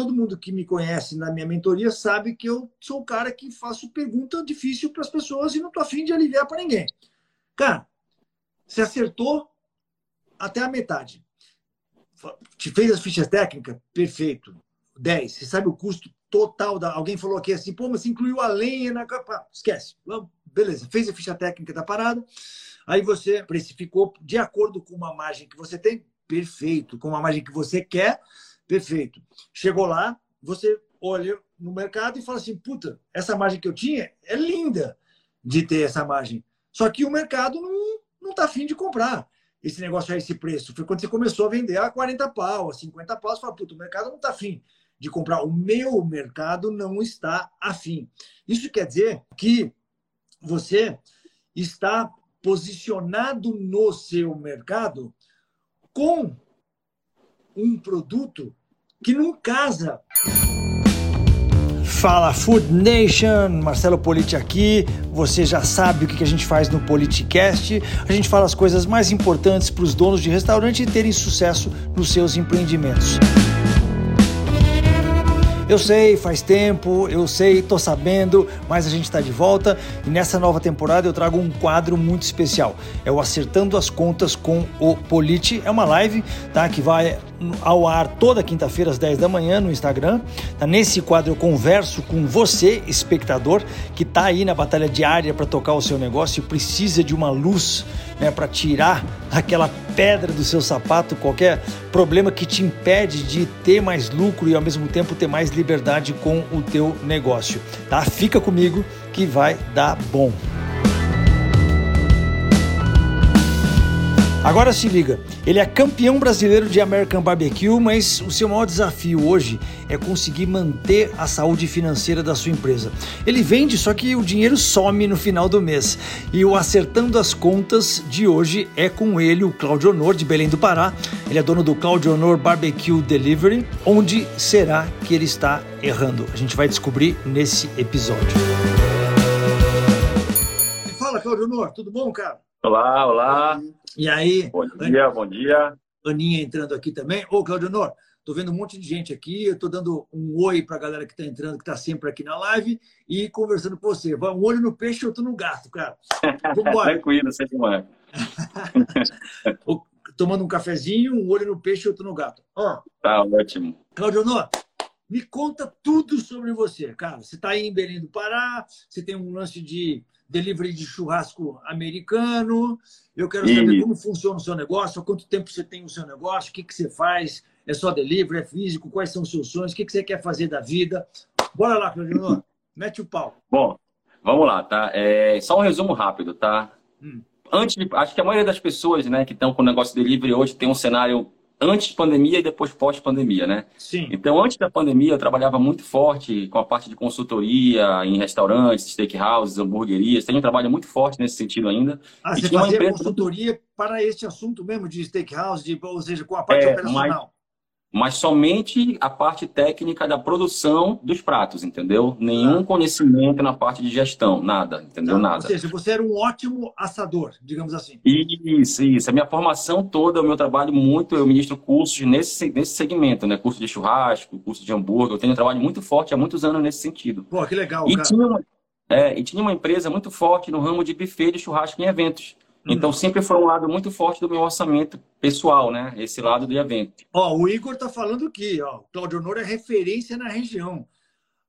todo mundo que me conhece na minha mentoria sabe que eu sou o cara que faço pergunta difícil para as pessoas e não estou afim de aliviar para ninguém. Cara, você acertou até a metade. Te fez as fichas técnicas? Perfeito. 10. Você sabe o custo total da. Alguém falou aqui assim, pô, mas incluiu a lenha na capa. Esquece. Beleza, fez a ficha técnica da parada. Aí você precificou de acordo com uma margem que você tem, perfeito. Com uma margem que você quer, perfeito. Chegou lá, você olha no mercado e fala assim: puta, essa margem que eu tinha é linda de ter essa margem. Só que o mercado não, não tá afim de comprar esse negócio a esse preço. Foi quando você começou a vender a 40 pau, a 50 pau, você fala, puta, o mercado não tá afim de comprar. O meu mercado não está afim. Isso quer dizer que você está posicionado no seu mercado com um produto que não casa. Fala Food Nation, Marcelo Politi aqui. Você já sabe o que a gente faz no Politicast. A gente fala as coisas mais importantes para os donos de restaurante terem sucesso nos seus empreendimentos. Eu sei, faz tempo, eu sei, tô sabendo, mas a gente está de volta e nessa nova temporada eu trago um quadro muito especial. É o Acertando as Contas com o Politi. É uma live, tá? Que vai ao ar toda quinta-feira às 10 da manhã no Instagram. Tá? Nesse quadro eu converso com você, espectador, que está aí na batalha diária para tocar o seu negócio e precisa de uma luz né, para tirar aquela pedra do seu sapato, qualquer problema que te impede de ter mais lucro e ao mesmo tempo ter mais liberdade com o teu negócio. Tá? Fica comigo que vai dar bom. Agora se liga, ele é campeão brasileiro de American Barbecue, mas o seu maior desafio hoje é conseguir manter a saúde financeira da sua empresa. Ele vende, só que o dinheiro some no final do mês. E o Acertando as Contas de hoje é com ele, o Claudio Honor, de Belém do Pará. Ele é dono do Claudio Honor Barbecue Delivery. Onde será que ele está errando? A gente vai descobrir nesse episódio. Fala, Claudio Honor, tudo bom, cara? Olá, olá. E aí? Bom dia, bom dia. Aninha entrando aqui também. Ô, Claudio Honor, tô vendo um monte de gente aqui. Eu tô dando um oi para a galera que está entrando, que está sempre aqui na live e conversando com você. Vai um olho no peixe, outro no gato, cara. Vambora. Tranquilo, sem problema. Tomando um cafezinho, um olho no peixe, outro no gato. Ó. Tá ótimo. Claudio Honor, me conta tudo sobre você, cara. Você está aí em Belém do Pará, você tem um lance de delivery de churrasco americano. Eu quero saber e... como funciona o seu negócio, há quanto tempo você tem o seu negócio, o que, que você faz, é só delivery, é físico, quais são os seus sonhos, o que, que você quer fazer da vida. Bora lá, Claudinho, mete o pau. Bom, vamos lá, tá? É, só um resumo rápido, tá? Hum. Antes, acho que a maioria das pessoas né, que estão com o negócio de delivery hoje tem um cenário antes de pandemia e depois pós-pandemia, né? Sim. Então, antes da pandemia, eu trabalhava muito forte com a parte de consultoria em restaurantes, steakhouses, hamburguerias. Tenho um trabalho muito forte nesse sentido ainda. Ah, e você fazia empresa... consultoria para este assunto mesmo de steakhouse, de, ou seja, com a parte é, operacional? Mas somente a parte técnica da produção dos pratos, entendeu? Nenhum ah. conhecimento na parte de gestão, nada, entendeu? Não, nada. Ou seja, você era um ótimo assador, digamos assim. Isso, isso. A minha formação toda, o meu trabalho muito, eu ministro cursos nesse, nesse segmento, né? Curso de churrasco, curso de hambúrguer. Eu tenho um trabalho muito forte há muitos anos nesse sentido. Pô, que legal, e cara. Tinha uma, é, e tinha uma empresa muito forte no ramo de buffet de churrasco em eventos. Então, sempre foi um lado muito forte do meu orçamento pessoal, né? Esse lado do evento. Ó, o Igor tá falando aqui, ó. Claudio Honor é referência na região.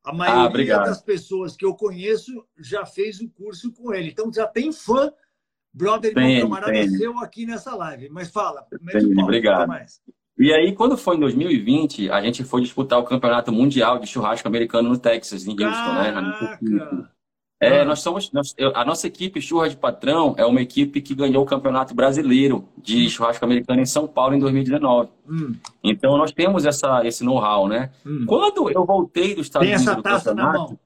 A maioria ah, das pessoas que eu conheço já fez o curso com ele. Então, já tem fã, brother e camarada tem. seu aqui nessa live. Mas fala, tem, pau, obrigado. Mais. E aí, quando foi em 2020, a gente foi disputar o Campeonato Mundial de Churrasco Americano no Texas, em Houston, né? Caraca. né? É, nós somos. Nós, a nossa equipe Churras de Patrão é uma equipe que ganhou o Campeonato Brasileiro de hum. Churrasco Americano em São Paulo em 2019. Hum. Então nós temos essa, esse know-how, né? Hum. Quando eu voltei dos Estados Tem Unidos. Tem essa taça na mão.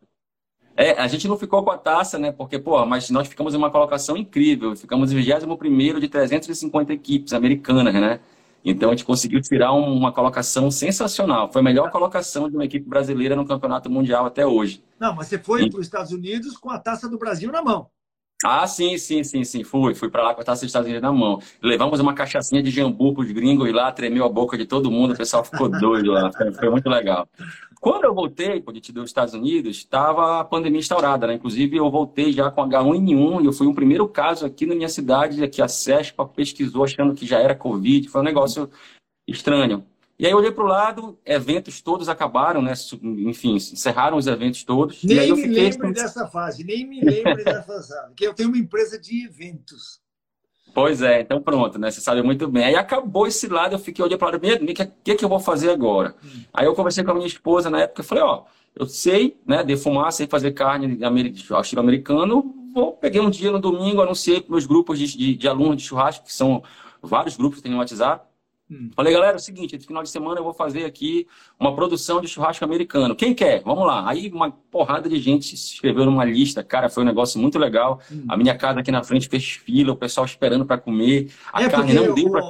É, a gente não ficou com a taça, né? Porque, pô, mas nós ficamos em uma colocação incrível. Ficamos em 21 de 350 equipes americanas, né? Então a gente conseguiu tirar uma colocação sensacional. Foi a melhor colocação de uma equipe brasileira no Campeonato Mundial até hoje. Não, mas você foi e... para os Estados Unidos com a taça do Brasil na mão. Ah, sim, sim, sim, sim. Fui. Fui para lá com a taça dos Estados Unidos na mão. Levamos uma cachaçinha de jambu pros gringos e lá tremeu a boca de todo mundo. O pessoal ficou doido lá. Foi, muito legal. Quando eu voltei, quando a gente deu os Estados Unidos, estava a pandemia instaurada, né? Inclusive, eu voltei já com H1N1 e eu fui um primeiro caso aqui na minha cidade, que a CESPA pesquisou achando que já era Covid. Foi um negócio estranho. E aí eu olhei para o lado, eventos todos acabaram, né? Enfim, encerraram os eventos todos. Nem e aí eu me fiquei... lembro dessa fase, nem me lembro dessa fase. Que eu tenho uma empresa de eventos. Pois é, então pronto, né? Você sabe muito bem. Aí acabou esse lado, eu fiquei olhando para o lado, o que, que, que eu vou fazer agora? Hum. Aí eu conversei com a minha esposa na época, eu falei, ó, eu sei, né, defumar, sei fazer carne estilo americano, vou, peguei um dia no domingo, anunciei para meus grupos de, de, de alunos de churrasco, que são vários grupos que tem no WhatsApp, Hum. Falei, galera, é o seguinte, esse final de semana eu vou fazer aqui uma produção de churrasco americano. Quem quer? Vamos lá. Aí uma porrada de gente se inscreveu numa lista. Cara, foi um negócio muito legal. Hum. A minha casa aqui na frente fez fila, o pessoal esperando para comer. A é carne não deu para...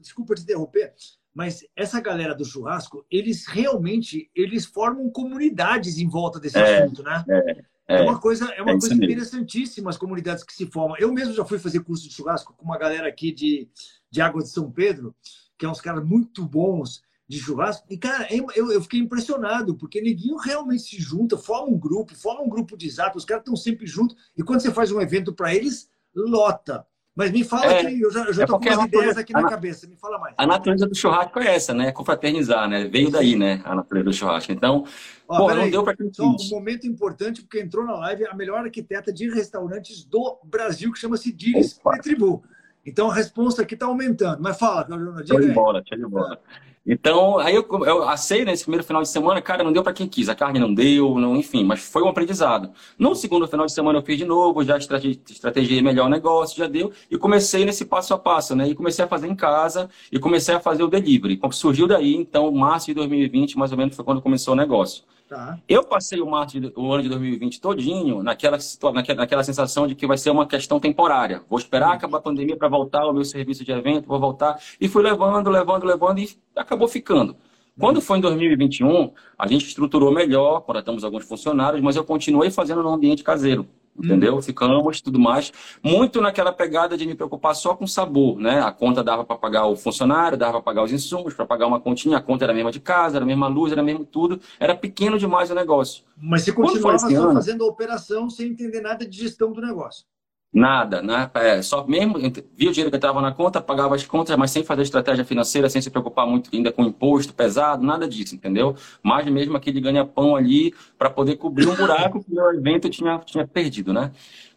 Desculpa te interromper, mas essa galera do churrasco, eles realmente eles formam comunidades em volta desse é, assunto, né? É. É, é uma coisa, é uma é coisa interessantíssima as comunidades que se formam. Eu mesmo já fui fazer curso de churrasco com uma galera aqui de, de Água de São Pedro, que é uns caras muito bons de churrasco. E, cara, eu, eu fiquei impressionado, porque neguinho realmente se junta, forma um grupo, forma um grupo de zap, os caras estão sempre juntos. E quando você faz um evento para eles, lota. Mas me fala é, aqui, eu já, eu já é tô com umas ideias aqui na cabeça, me fala mais. A natureza do churrasco é essa, né? É confraternizar, né? Veio daí, né? A natureza do churrasco. Então, Ó, pô, não aí, deu quem Só um momento importante, porque entrou na live a melhor arquiteta de restaurantes do Brasil, que chama-se Diris Petribu. Então a resposta aqui está aumentando. Mas fala, Diga Show de bola, show de bola. Então, aí eu, eu assei nesse primeiro final de semana, cara, não deu para quem quis, a carne não deu, não, enfim, mas foi um aprendizado. No segundo final de semana eu fiz de novo, já estrategiei melhor o negócio, já deu, e comecei nesse passo a passo, né? E comecei a fazer em casa e comecei a fazer o delivery. Surgiu daí, então, março de 2020, mais ou menos, foi quando começou o negócio. Tá. Eu passei o, março de, o ano de 2020 todinho naquela, naquela, naquela sensação de que vai ser uma questão temporária. Vou esperar acabar a pandemia para voltar ao meu serviço de evento, vou voltar. E fui levando, levando, levando e acabou ficando. Quando foi em 2021, a gente estruturou melhor, contratamos alguns funcionários, mas eu continuei fazendo no ambiente caseiro entendeu? Hum. Ficamos, tudo mais. Muito naquela pegada de me preocupar só com sabor, né? A conta dava para pagar o funcionário, dava para pagar os insumos, para pagar uma continha, a conta era a mesma de casa, era a mesma luz, era mesmo tudo. Era pequeno demais o negócio. Mas você continuava só ano, fazendo a operação sem entender nada de gestão do negócio. Nada, né? É, só mesmo via o dinheiro que estava na conta, pagava as contas, mas sem fazer estratégia financeira, sem se preocupar muito ainda com imposto pesado, nada disso, entendeu? Mais mesmo aquele ganha-pão ali para poder cobrir um buraco que o evento tinha, tinha perdido, né?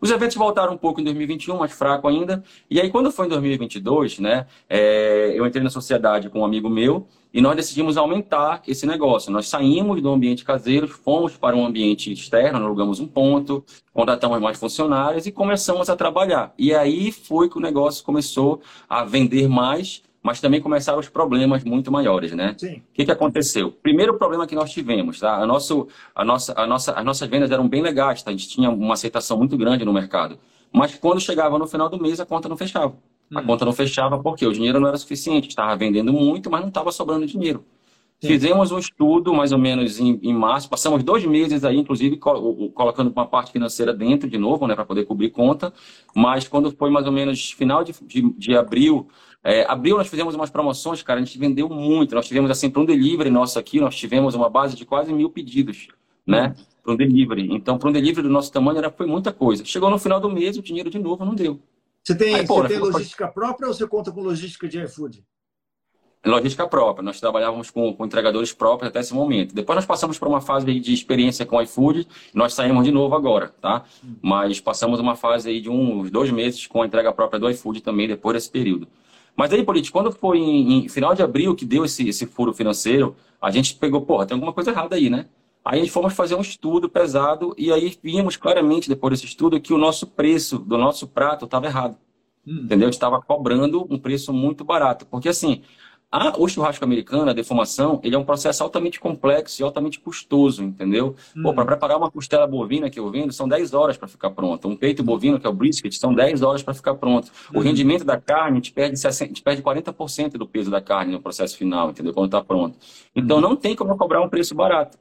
Os eventos voltaram um pouco em 2021, mais fraco ainda. E aí, quando foi em 2022, né? É, eu entrei na sociedade com um amigo meu e nós decidimos aumentar esse negócio. Nós saímos do ambiente caseiro, fomos para um ambiente externo, alugamos um ponto, contratamos mais funcionários e começamos a trabalhar. E aí foi que o negócio começou a vender mais, mas também começaram os problemas muito maiores, né? Sim. O que, que aconteceu? Primeiro problema que nós tivemos, tá? A, nosso, a, nossa, a nossa, as nossas vendas eram bem legais, tá? A gente tinha uma aceitação muito grande no mercado. Mas quando chegava no final do mês, a conta não fechava. A hum. conta não fechava porque o dinheiro não era suficiente. Estava vendendo muito, mas não estava sobrando dinheiro. Sim. Fizemos um estudo mais ou menos em, em, março, passamos dois meses aí, inclusive, colocando uma parte financeira dentro de novo, né, para poder cobrir conta. Mas quando foi mais ou menos final de, de, de abril, é, abril nós fizemos umas promoções, cara, a gente vendeu muito. Nós tivemos, assim, para um delivery nosso aqui, nós tivemos uma base de quase mil pedidos, né, para um delivery. Então, para um delivery do nosso tamanho, era, foi muita coisa. Chegou no final do mês, o dinheiro de novo não deu. Você tem, Aí, pô, você tem logística própria ou você conta com logística de iFood? Logística própria. Nós trabalhávamos com, com, entregadores próprios até esse momento. Depois nós passamos por uma fase de experiência com iFood nós saímos de novo agora, tá? Hum. Mas passamos uma fase aí de uns dois meses com a entrega própria do iFood também depois desse período. Mas aí, Polite, quando foi em, em, final de abril que deu esse, esse furo financeiro, a gente pegou, porra, tem alguma coisa errada aí, né? Aí fomos fazer um estudo pesado e aí vimos claramente, depois desse estudo, que o nosso preço do nosso prato estava errado. Hum. Entendeu? A gente estava cobrando um preço muito barato. Porque assim, a, o churrasco americano, a defumação, ele é um processo altamente complexo e altamente custoso, entendeu? Hum. Para preparar uma costela bovina que eu vendo, são 10 horas para ficar pronta. Um peito bovino, que é o brisket, são 10 horas para ficar pronto. Hum. O rendimento da carne te perde, 60, te perde 40% do peso da carne no processo final, entendeu? Quando está pronto. Então hum. não tem como cobrar um preço barato.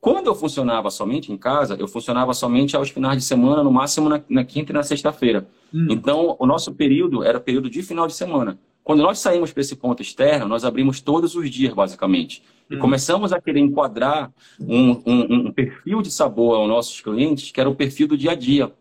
Quando eu funcionava somente em casa, eu funcionava somente aos finais de semana, no máximo na, na quinta e na sexta-feira. Hum. Então, o nosso período era período de final de semana. Quando nós saímos para esse ponto externo, nós abrimos todos os dias, basicamente. E hum. começamos a querer enquadrar um, um, um perfil de sabor aos nossos clientes, que era o perfil do dia a dia.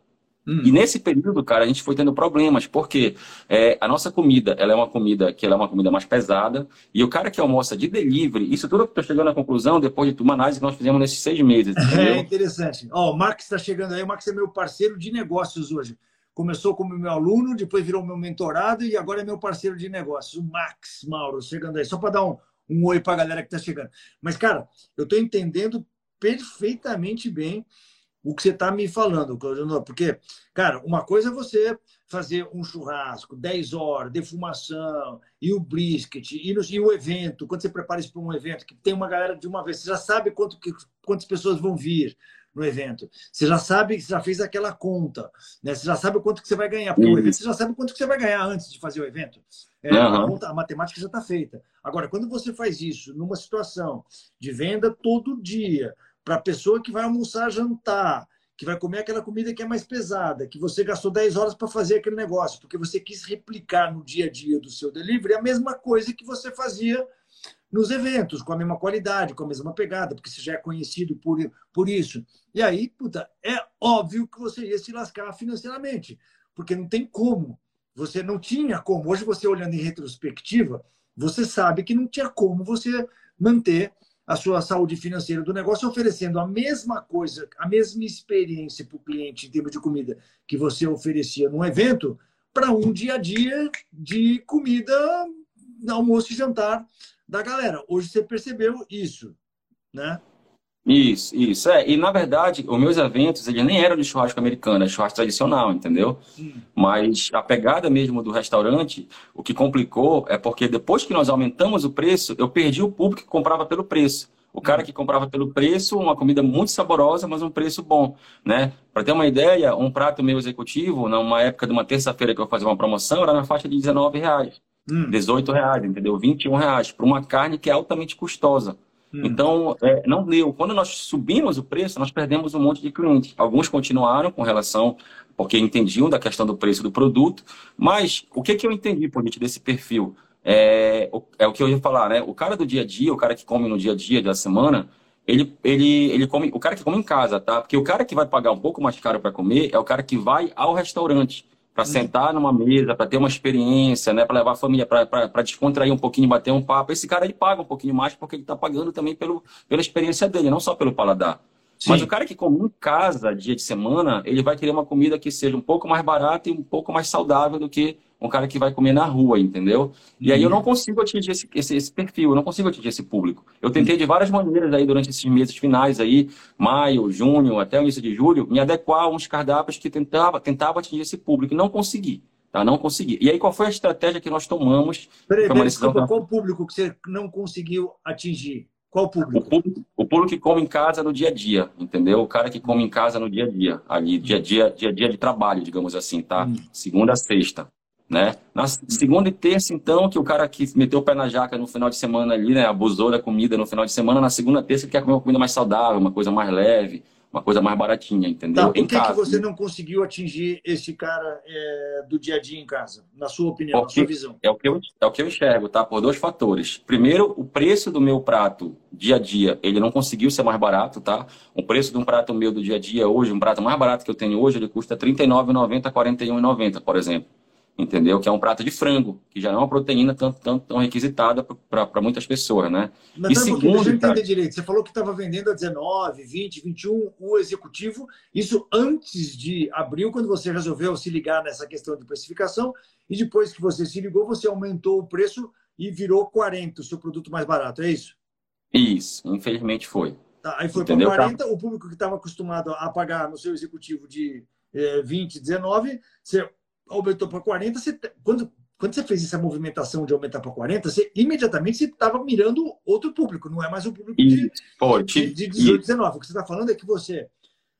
Hum. E nesse período, cara, a gente foi tendo problemas, porque é, a nossa comida, ela é uma comida que ela é uma comida mais pesada, e o cara que almoça de delivery, isso tudo que estou chegando à conclusão depois de uma análise que nós fizemos nesses seis meses. Entendeu? É interessante. Ó, o Marcos está chegando aí, o Marcos é meu parceiro de negócios hoje. Começou como meu aluno, depois virou meu mentorado e agora é meu parceiro de negócios. O Max Mauro, chegando aí, só para dar um, um oi para a galera que está chegando. Mas, cara, eu estou entendendo perfeitamente bem o que você está me falando, porque, cara, uma coisa é você fazer um churrasco, 10 horas, defumação, e o brisket, e, no, e o evento, quando você prepara isso para um evento, que tem uma galera de uma vez, você já sabe quanto, que, quantas pessoas vão vir no evento. Você já sabe, você já fez aquela conta, né? Você já sabe o quanto que você vai ganhar, porque o evento você já sabe quanto que você vai ganhar antes de fazer o evento. É, uhum. a, conta, a matemática já está feita. Agora, quando você faz isso numa situação de venda todo dia, para a pessoa que vai almoçar, jantar, que vai comer aquela comida que é mais pesada, que você gastou 10 horas para fazer aquele negócio, porque você quis replicar no dia a dia do seu delivery a mesma coisa que você fazia nos eventos, com a mesma qualidade, com a mesma pegada, porque você já é conhecido por, por isso. E aí, puta, é óbvio que você ia se lascar financeiramente, porque não tem como. Você não tinha como. Hoje, você olhando em retrospectiva, você sabe que não tinha como você manter a sua saúde financeira do negócio, oferecendo a mesma coisa, a mesma experiência para o cliente em termos de comida que você oferecia num evento, para um dia a dia de comida, almoço e jantar da galera. Hoje você percebeu isso, né? Isso, isso. É, e na verdade, os meus eventos, eles nem eram de churrasco americano, é churrasco tradicional, entendeu? Sim. Mas a pegada mesmo do restaurante, o que complicou é porque depois que nós aumentamos o preço, eu perdi o público que comprava pelo preço. O cara que comprava pelo preço, uma comida muito saborosa, mas um preço bom, né? Para ter uma ideia, um prato meu executivo, numa época de uma terça-feira que eu fazia uma promoção, era na faixa de 19 reais, hum. 18 reais, entendeu? 21 reais, para uma carne que é altamente custosa. Hum. Então, é, não deu. Quando nós subimos o preço, nós perdemos um monte de clientes. Alguns continuaram com relação, porque entendiam da questão do preço do produto, mas o que, que eu entendi, Polite, desse perfil? É, é o que eu ia falar, né? O cara do dia a dia, o cara que come no dia a dia da semana, ele, ele, ele come, o cara que come em casa, tá? Porque o cara que vai pagar um pouco mais caro para comer é o cara que vai ao restaurante para sentar numa mesa, para ter uma experiência, né, para levar a família, para descontrair um pouquinho, bater um papo. Esse cara ele paga um pouquinho mais porque ele está pagando também pelo, pela experiência dele, não só pelo paladar. Sim. Mas o cara que come em casa, dia de semana, ele vai querer uma comida que seja um pouco mais barata e um pouco mais saudável do que um cara que vai comer na rua, entendeu? E aí eu não consigo atingir esse, esse, esse, perfil, eu não consigo atingir esse público. Eu tentei de várias maneiras aí durante esses meses finais aí, maio, junho, até o início de julho, me adequar a uns cardápios que tentava, tentava atingir esse público e não consegui. Tá? Não consegui. E aí, qual foi a estratégia que nós tomamos? Peraí, peraí, desculpa, qual público que você não conseguiu atingir? Qual público? O, público? o público que come em casa no dia a dia, entendeu? O cara que come em casa no dia a dia, ali, dia a dia, dia a dia de trabalho, digamos assim, tá? Hum. Segunda a sexta. Né? Na segunda e terça, então, que o cara que meteu o pé na jaca no final de semana ali, né, abusou da comida no final de semana, na segunda e terça ele quer comer uma comida mais saudável, uma coisa mais leve, uma coisa mais baratinha, entendeu? Tá, por que, que você não conseguiu atingir esse cara é, do dia a dia em casa, na sua opinião, na sua visão? É o, que eu, é o que eu enxergo, tá? Por dois fatores. Primeiro, o preço do meu prato dia a dia, ele não conseguiu ser mais barato, tá? O preço de um prato meu do dia a dia hoje, um prato mais barato que eu tenho hoje, ele custa R$ 39,90, R$ 41,90, por exemplo entendeu? Que é um prato de frango, que já não é uma proteína tão, tão, tão requisitada para muitas pessoas, né? Mas e tá, segundo, deixa eu entender direito. Você falou que estava vendendo a 19, 20, 21 o executivo. Isso antes de abril, quando você resolveu se ligar nessa questão de precificação, e depois que você se ligou, você aumentou o preço e virou 40, o seu produto mais barato, é isso? Isso, infelizmente foi. Tá, aí foi para 40, o público que estava acostumado a pagar no seu executivo de eh, 20, 19, você aumentou para 40, você, quando, quando você fez essa movimentação de aumentar para 40, você imediatamente você estava mirando outro público, não é mais o público de, Pô, de, de 18, 19. O que você está falando é que você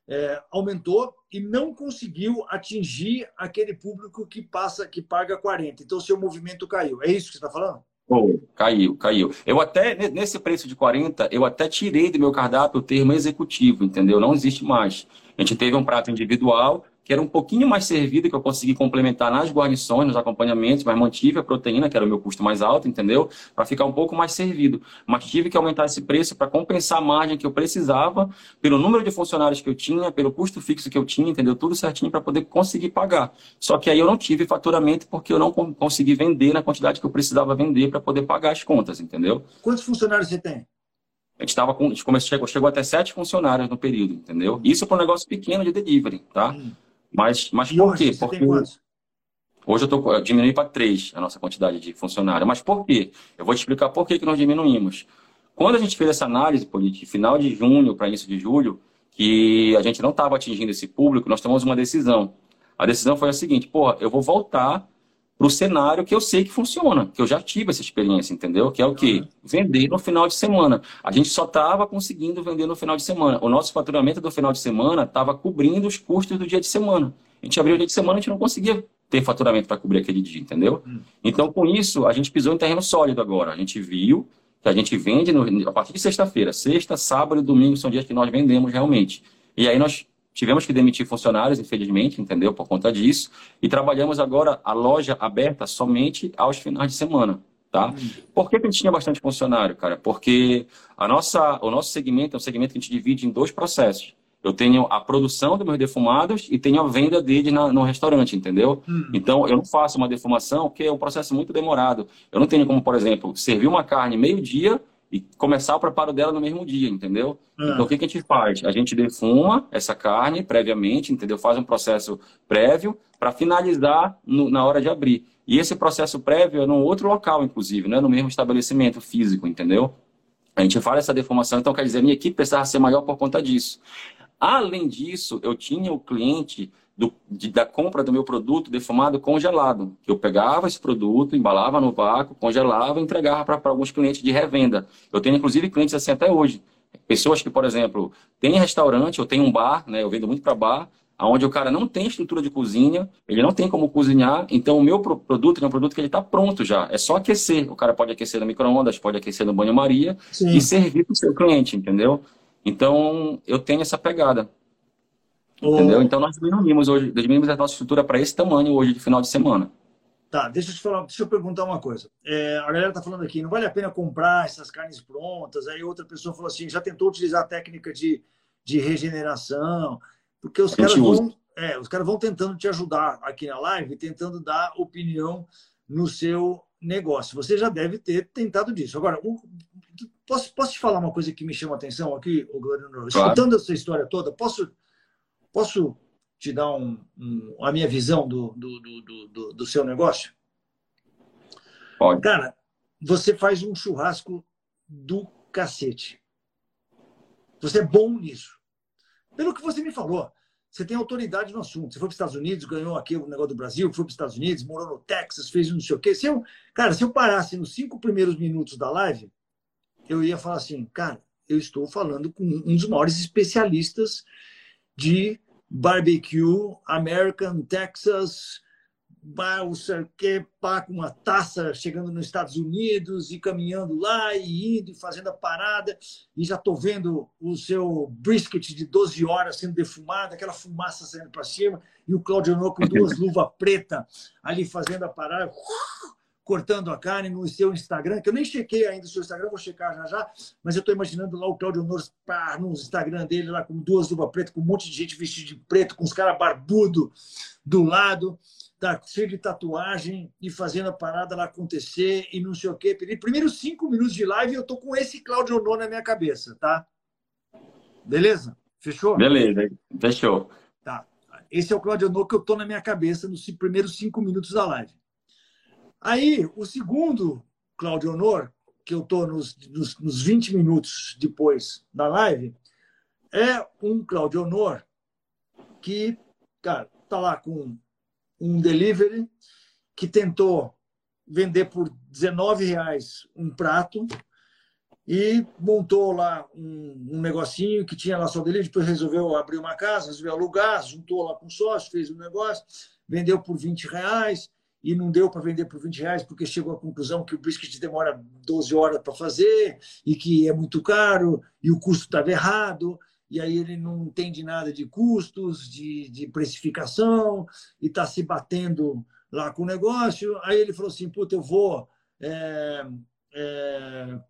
é, aumentou e não conseguiu atingir aquele público que passa, que paga 40. Então, seu movimento caiu. É isso que você está falando? Oh, caiu, caiu. Eu até, nesse preço de 40, eu até tirei do meu cardápio o termo executivo, entendeu? Não existe mais. A gente teve um prato individual que era um pouquinho mais servido, que eu consegui complementar nas guarnições, nos acompanhamentos, mas mantive a proteína, que era o meu custo mais alto, entendeu? Para ficar um pouco mais servido. Mas tive que aumentar esse preço para compensar a margem que eu precisava, pelo número de funcionários que eu tinha, pelo custo fixo que eu tinha, entendeu? Tudo certinho para poder conseguir pagar. Só que aí eu não tive faturamento porque eu não consegui vender na quantidade que eu precisava vender para poder pagar as contas, entendeu? Quantos funcionários você tem? A gente estava com, a gente começou, chegou, chegou até sete funcionários no período, entendeu? Isso para um negócio pequeno de delivery, tá? Hum. Mas, mas por hoje, quê? Porque hoje eu, tô, eu diminui para três a nossa quantidade de funcionários. Mas por quê? Eu vou te explicar por que, que nós diminuímos. Quando a gente fez essa análise, de final de junho para início de julho, que a gente não estava atingindo esse público, nós tomamos uma decisão. A decisão foi a seguinte: porra, eu vou voltar para o cenário que eu sei que funciona, que eu já tive essa experiência, entendeu? Que é o quê? Vender no final de semana. A gente só estava conseguindo vender no final de semana. O nosso faturamento do final de semana estava cobrindo os custos do dia de semana. A gente abriu o dia de semana, a gente não conseguia ter faturamento para cobrir aquele dia, entendeu? Hum. Então, com isso, a gente pisou em terreno sólido agora. A gente viu que a gente vende no, a partir de sexta-feira. Sexta, sábado e domingo são dias que nós vendemos realmente. E aí nós Tivemos que demitir funcionários, infelizmente, entendeu? Por conta disso. E trabalhamos agora a loja aberta somente aos finais de semana. Tá? Hum. Por que, que a gente tinha bastante funcionário, cara? Porque a nossa, o nosso segmento é um segmento que a gente divide em dois processos. Eu tenho a produção dos meus defumados e tenho a venda deles na, no restaurante, entendeu? Hum. Então, eu não faço uma defumação, que é um processo muito demorado. Eu não tenho como, por exemplo, servir uma carne meio-dia e começar o preparo dela no mesmo dia, entendeu? É. Então, o que, que a gente faz? A gente defuma essa carne previamente, entendeu? Faz um processo prévio para finalizar no, na hora de abrir. E esse processo prévio é num outro local, inclusive, não é no mesmo estabelecimento físico, entendeu? A gente faz essa defumação, então quer dizer, a minha equipe precisava ser maior por conta disso. Além disso, eu tinha o cliente do, de, da compra do meu produto defumado congelado. Eu pegava esse produto, embalava no vácuo, congelava e entregava para alguns clientes de revenda. Eu tenho, inclusive, clientes assim até hoje. Pessoas que, por exemplo, têm restaurante, eu tenho um bar, né, eu vendo muito para bar, onde o cara não tem estrutura de cozinha, ele não tem como cozinhar, então o meu produto é um produto que ele está pronto já. É só aquecer. O cara pode aquecer no micro-ondas, pode aquecer no banho-maria e servir para o seu cliente, entendeu? Então, eu tenho essa pegada. Entendeu? Então nós diminuímos hoje, diminuímos a nossa estrutura para esse tamanho hoje de final de semana. Tá, deixa eu te falar, deixa eu perguntar uma coisa. É, a galera tá falando aqui, não vale a pena comprar essas carnes prontas. Aí outra pessoa falou assim, já tentou utilizar a técnica de, de regeneração, porque os caras vão, é, os caras vão tentando te ajudar aqui na live, tentando dar opinião no seu negócio. Você já deve ter tentado disso. Agora, o, posso, posso te falar uma coisa que me chama a atenção aqui, o Glória claro. Escutando essa história toda, posso Posso te dar um, um, a minha visão do, do, do, do, do seu negócio? Pode. Cara, você faz um churrasco do cacete. Você é bom nisso. Pelo que você me falou, você tem autoridade no assunto. Você foi para os Estados Unidos, ganhou aqui o negócio do Brasil, foi para os Estados Unidos, morou no Texas, fez um não sei o quê. Se eu, cara, se eu parasse nos cinco primeiros minutos da live, eu ia falar assim, cara, eu estou falando com um dos maiores especialistas de barbecue, American, Texas, não sei o que, pá, com uma taça chegando nos Estados Unidos e caminhando lá e indo e fazendo a parada. E já estou vendo o seu brisket de 12 horas sendo defumado, aquela fumaça saindo para cima, e o Claudio com duas luvas pretas ali fazendo a parada cortando a carne no seu Instagram, que eu nem chequei ainda o seu Instagram, vou checar já já, mas eu estou imaginando lá o Claudio Honor no Instagram dele, lá com duas luvas pretas, com um monte de gente vestida de preto, com os caras barbudo do lado, tá cheio de tatuagem e fazendo a parada lá acontecer e não sei o quê. Primeiros cinco minutos de live eu tô com esse Claudio Honor na minha cabeça, tá? Beleza? Fechou? Beleza, fechou. Tá. Esse é o Claudio Honor que eu tô na minha cabeça nos primeiros cinco minutos da live. Aí, o segundo, Claudio Honor, que eu estou nos, nos, nos 20 minutos depois da live, é um Claudio Honor que, cara, tá lá com um delivery que tentou vender por 19 reais um prato e montou lá um, um negocinho que tinha lá só delivery, depois resolveu abrir uma casa, resolveu alugar, juntou lá com sócio, fez um negócio, vendeu por 20 reais, e não deu para vender por 20 reais porque chegou à conclusão que o brisket demora 12 horas para fazer e que é muito caro e o custo estava errado e aí ele não entende nada de custos, de, de precificação e está se batendo lá com o negócio. Aí ele falou assim, puta, eu vou é, é,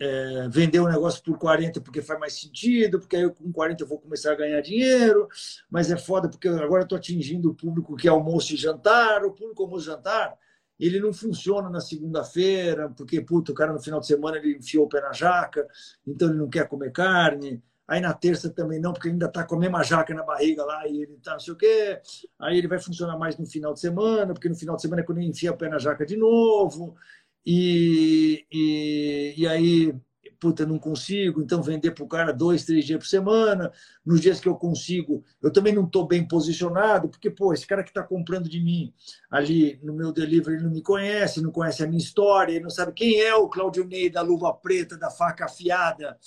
é, vender o negócio por 40 porque faz mais sentido, porque aí eu, com 40 eu vou começar a ganhar dinheiro, mas é foda porque agora estou atingindo o público que é almoço e jantar, o público almoço e jantar, ele não funciona na segunda-feira, porque puta, o cara no final de semana ele enfiou o pé na jaca, então ele não quer comer carne, aí na terça também não, porque ainda está com a mesma jaca na barriga lá e ele tá não sei o quê, aí ele vai funcionar mais no final de semana, porque no final de semana é quando ele enfia o pé na jaca de novo, e, e, e aí, puta, não consigo, então vender para o cara dois, três dias por semana. Nos dias que eu consigo, eu também não estou bem posicionado, porque, pô, esse cara que está comprando de mim ali no meu delivery ele não me conhece, não conhece a minha história, ele não sabe quem é o Claudio Ney da luva preta, da faca afiada,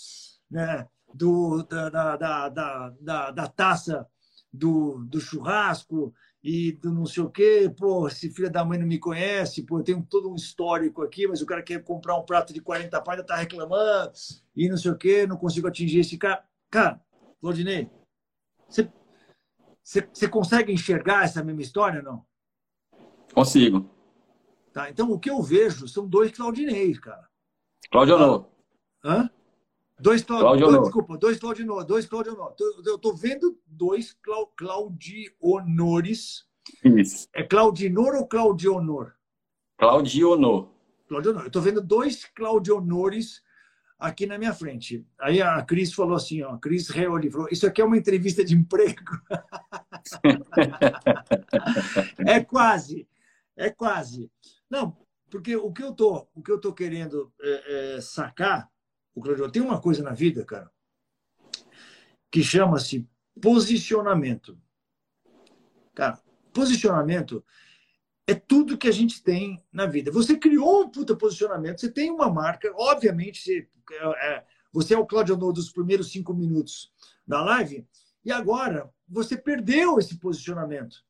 né? Do, da, da, da, da, da taça do, do churrasco, e do não sei o quê, pô, esse filho da mãe não me conhece, pô, eu tenho todo um histórico aqui, mas o cara quer comprar um prato de 40 pau, ainda tá reclamando, e não sei o quê, não consigo atingir esse cara. Cara, Claudinei, você, você, você consegue enxergar essa mesma história, não? Consigo. Tá, então o que eu vejo são dois Claudinei, cara. Claudio ah, Hã? Dois, Claudio dois, desculpa, dois Claudionor, dois Claudionor. Eu estou vendo dois Clau, Claudionores. Isso. É Claudinor ou Claudionor? Claudionor. Claudionor. Eu estou vendo dois Claudionores aqui na minha frente. Aí a Cris falou assim, ó, Cris Reoli falou, isso aqui é uma entrevista de emprego. é quase, é quase. Não, porque o que eu tô, o que eu tô querendo é, é, sacar o Claudio, tem uma coisa na vida, cara, que chama-se posicionamento. Cara, posicionamento é tudo que a gente tem na vida. Você criou um puta posicionamento, você tem uma marca, obviamente, você é, é você é o Claudio No dos primeiros cinco minutos da live, e agora você perdeu esse posicionamento.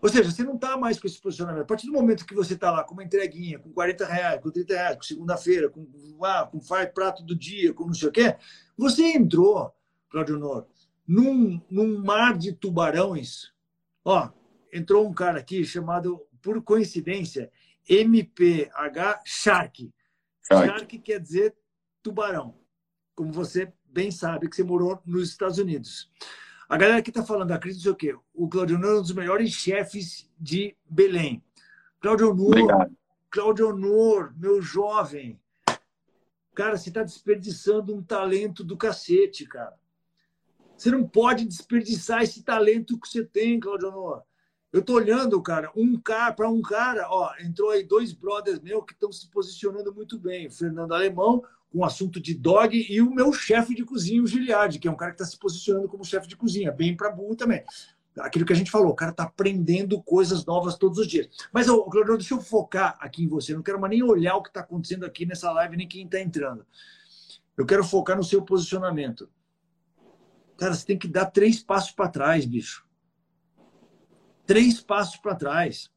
Ou seja, você não está mais com esse posicionamento. A partir do momento que você está lá com uma entreguinha, com 40 reais, com 30 reais, com segunda-feira, com, ah, com faz prato do dia, com não sei o quê, você entrou, Claudio Honor, num, num mar de tubarões. Ó, entrou um cara aqui chamado, por coincidência, MPH Shark. Shark, Shark quer dizer tubarão, como você bem sabe que você morou nos Estados Unidos. A galera que está falando da crise, não sei o quê. O Claudio Honor é um dos melhores chefes de Belém. Claudio Honor, Claudio Honor, meu jovem. Cara, você está desperdiçando um talento do cacete, cara. Você não pode desperdiçar esse talento que você tem, Claudio Honor. Eu tô olhando, cara, um cara para um cara, ó, entrou aí dois brothers meus que estão se posicionando muito bem. O Fernando Alemão, com o assunto de dog e o meu chefe de cozinha, o Giliardi, que é um cara que está se posicionando como chefe de cozinha, bem para burro também. Aquilo que a gente falou, o cara está aprendendo coisas novas todos os dias. Mas, Claudio, deixa eu focar aqui em você. Eu não quero mais nem olhar o que está acontecendo aqui nessa live, nem quem está entrando. Eu quero focar no seu posicionamento. Cara, você tem que dar três passos para trás, bicho. Três passos para trás.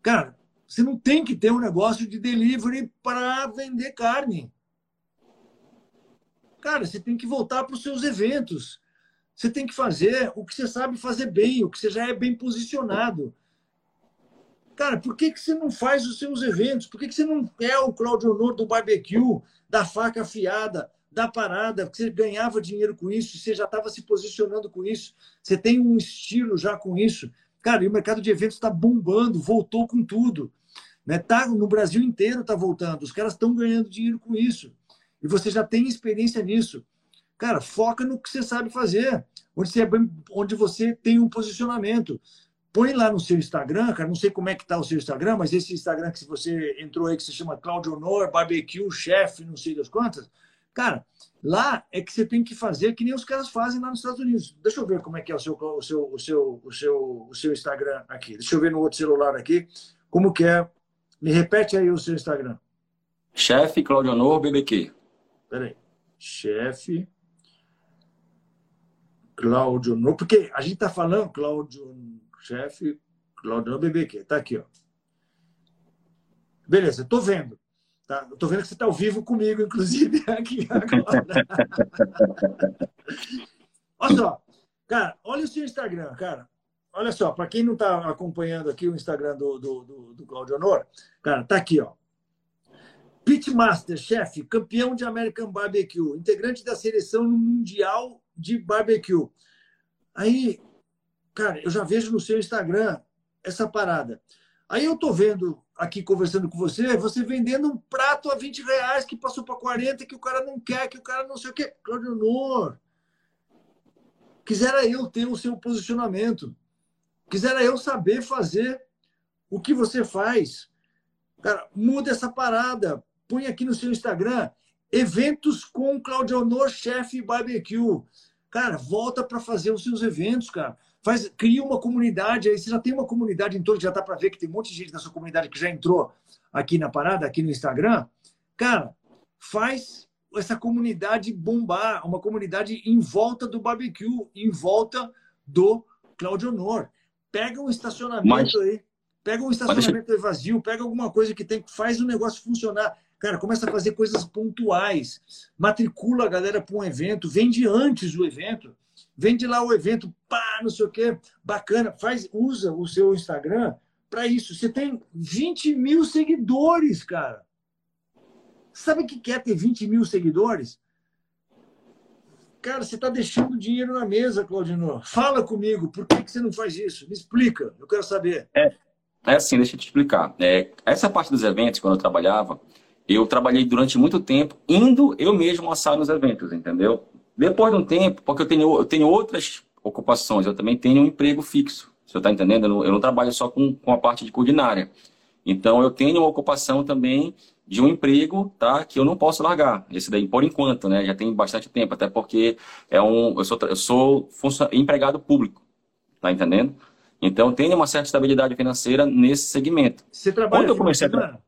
Cara, você não tem que ter um negócio de delivery para vender carne. Cara, você tem que voltar para os seus eventos. Você tem que fazer o que você sabe fazer bem, o que você já é bem posicionado. Cara, por que, que você não faz os seus eventos? Por que, que você não é o Claudio Honor do barbecue, da faca afiada, da parada? que você ganhava dinheiro com isso, você já estava se posicionando com isso, você tem um estilo já com isso. Cara, e o mercado de eventos está bombando, voltou com tudo. Né? Tá, no Brasil inteiro está voltando. Os caras estão ganhando dinheiro com isso. E você já tem experiência nisso. Cara, foca no que você sabe fazer, onde você, é onde você tem um posicionamento. Põe lá no seu Instagram, cara, não sei como é que está o seu Instagram, mas esse Instagram que você entrou aí, que se chama Claudio Honor, Barbecue, Chef, não sei das quantas, cara, lá é que você tem que fazer que nem os caras fazem lá nos Estados Unidos. Deixa eu ver como é que é o seu, o seu, o seu, o seu, o seu Instagram aqui. Deixa eu ver no outro celular aqui como que é me repete aí o seu Instagram. Chefe Claudio Honor BBQ. Peraí. Chefe Claudio Honor. Porque a gente está falando, Claudio, chefe Claudio BBQ, tá aqui, ó. Beleza, tô vendo. Tá? Eu tô vendo que você está ao vivo comigo, inclusive, aqui agora. olha só, cara, olha o seu Instagram, cara. Olha só, para quem não está acompanhando aqui o Instagram do, do, do, do Claudio Honor, cara, tá aqui, ó. Pitmaster, chefe, campeão de American Barbecue, integrante da seleção mundial de barbecue. Aí, cara, eu já vejo no seu Instagram essa parada. Aí eu tô vendo aqui conversando com você, você vendendo um prato a 20 reais que passou para 40, que o cara não quer, que o cara não sei o quê. Claudio Honor, quisera eu ter o seu posicionamento. Quisera eu saber fazer o que você faz. Cara, muda essa parada põe aqui no seu Instagram eventos com Claudio Honor, chefe barbecue. Cara, volta para fazer os seus eventos, cara. Faz, cria uma comunidade aí. Você já tem uma comunidade em torno, já dá para ver que tem um monte de gente da sua comunidade que já entrou aqui na parada, aqui no Instagram. Cara, faz essa comunidade bombar, uma comunidade em volta do barbecue, em volta do Claudio Honor. Pega um estacionamento Mas... aí, pega um estacionamento deixa... vazio, pega alguma coisa que tem, faz o negócio funcionar. Cara, começa a fazer coisas pontuais. Matricula a galera para um evento, vende antes o evento. Vende lá o evento, pá, não sei o quê, bacana. Faz, usa o seu Instagram para isso. Você tem 20 mil seguidores, cara. Sabe o que quer ter 20 mil seguidores? Cara, você está deixando dinheiro na mesa, Claudino. Fala comigo, por que, que você não faz isso? Me explica, eu quero saber. É, é assim, deixa eu te explicar. É, essa parte dos eventos, quando eu trabalhava, eu trabalhei durante muito tempo indo eu mesmo assar nos eventos, entendeu? Depois de um tempo, porque eu tenho, eu tenho outras ocupações, eu também tenho um emprego fixo, você está entendendo? Eu não, eu não, trabalho só com, com a parte de culinária. Então, eu tenho uma ocupação também de um emprego, tá? Que eu não posso largar. Esse daí, por enquanto, né? Já tem bastante tempo, até porque é um, eu sou, eu sou empregado público, tá entendendo? Então, tenho uma certa estabilidade financeira nesse segmento. Você trabalha Quando eu comecei a...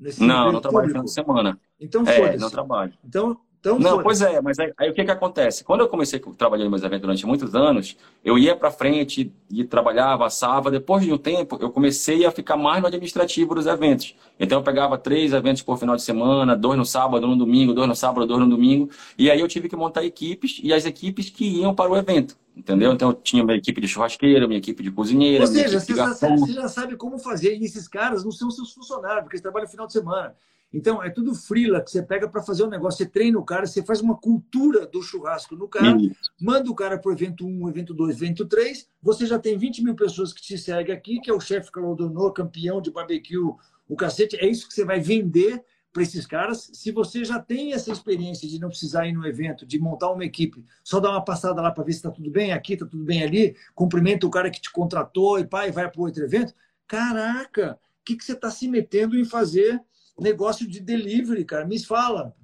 Nesse não, não trabalho final de semana. Então, é, não trabalho. Então, então não, pois é, mas aí, aí, o que, que acontece? Quando eu comecei a trabalhar em meus eventos durante muitos anos, eu ia para frente e trabalhava, assava. Depois de um tempo, eu comecei a ficar mais no administrativo dos eventos. Então, eu pegava três eventos por final de semana, dois no sábado, um no domingo, dois no sábado, dois no domingo. E aí eu tive que montar equipes e as equipes que iam para o evento. Entendeu? Então, eu tinha minha equipe de churrasqueira, minha equipe de cozinheira. Ou seja, você já, sabe, você já sabe como fazer. E esses caras não são seus funcionários, porque eles trabalham no final de semana. Então, é tudo freela que você pega para fazer um negócio. Você treina o cara, você faz uma cultura do churrasco no cara, manda o cara para o evento 1, evento 2, evento 3. Você já tem 20 mil pessoas que te seguem aqui, que é o chefe Claudonor, campeão de barbecue, o cacete. É isso que você vai vender para esses caras. Se você já tem essa experiência de não precisar ir no evento, de montar uma equipe, só dar uma passada lá para ver se está tudo bem aqui, está tudo bem ali, cumprimenta o cara que te contratou e pai, vai para o outro evento. Caraca, o que, que você está se metendo em fazer negócio de delivery, cara. Me fala.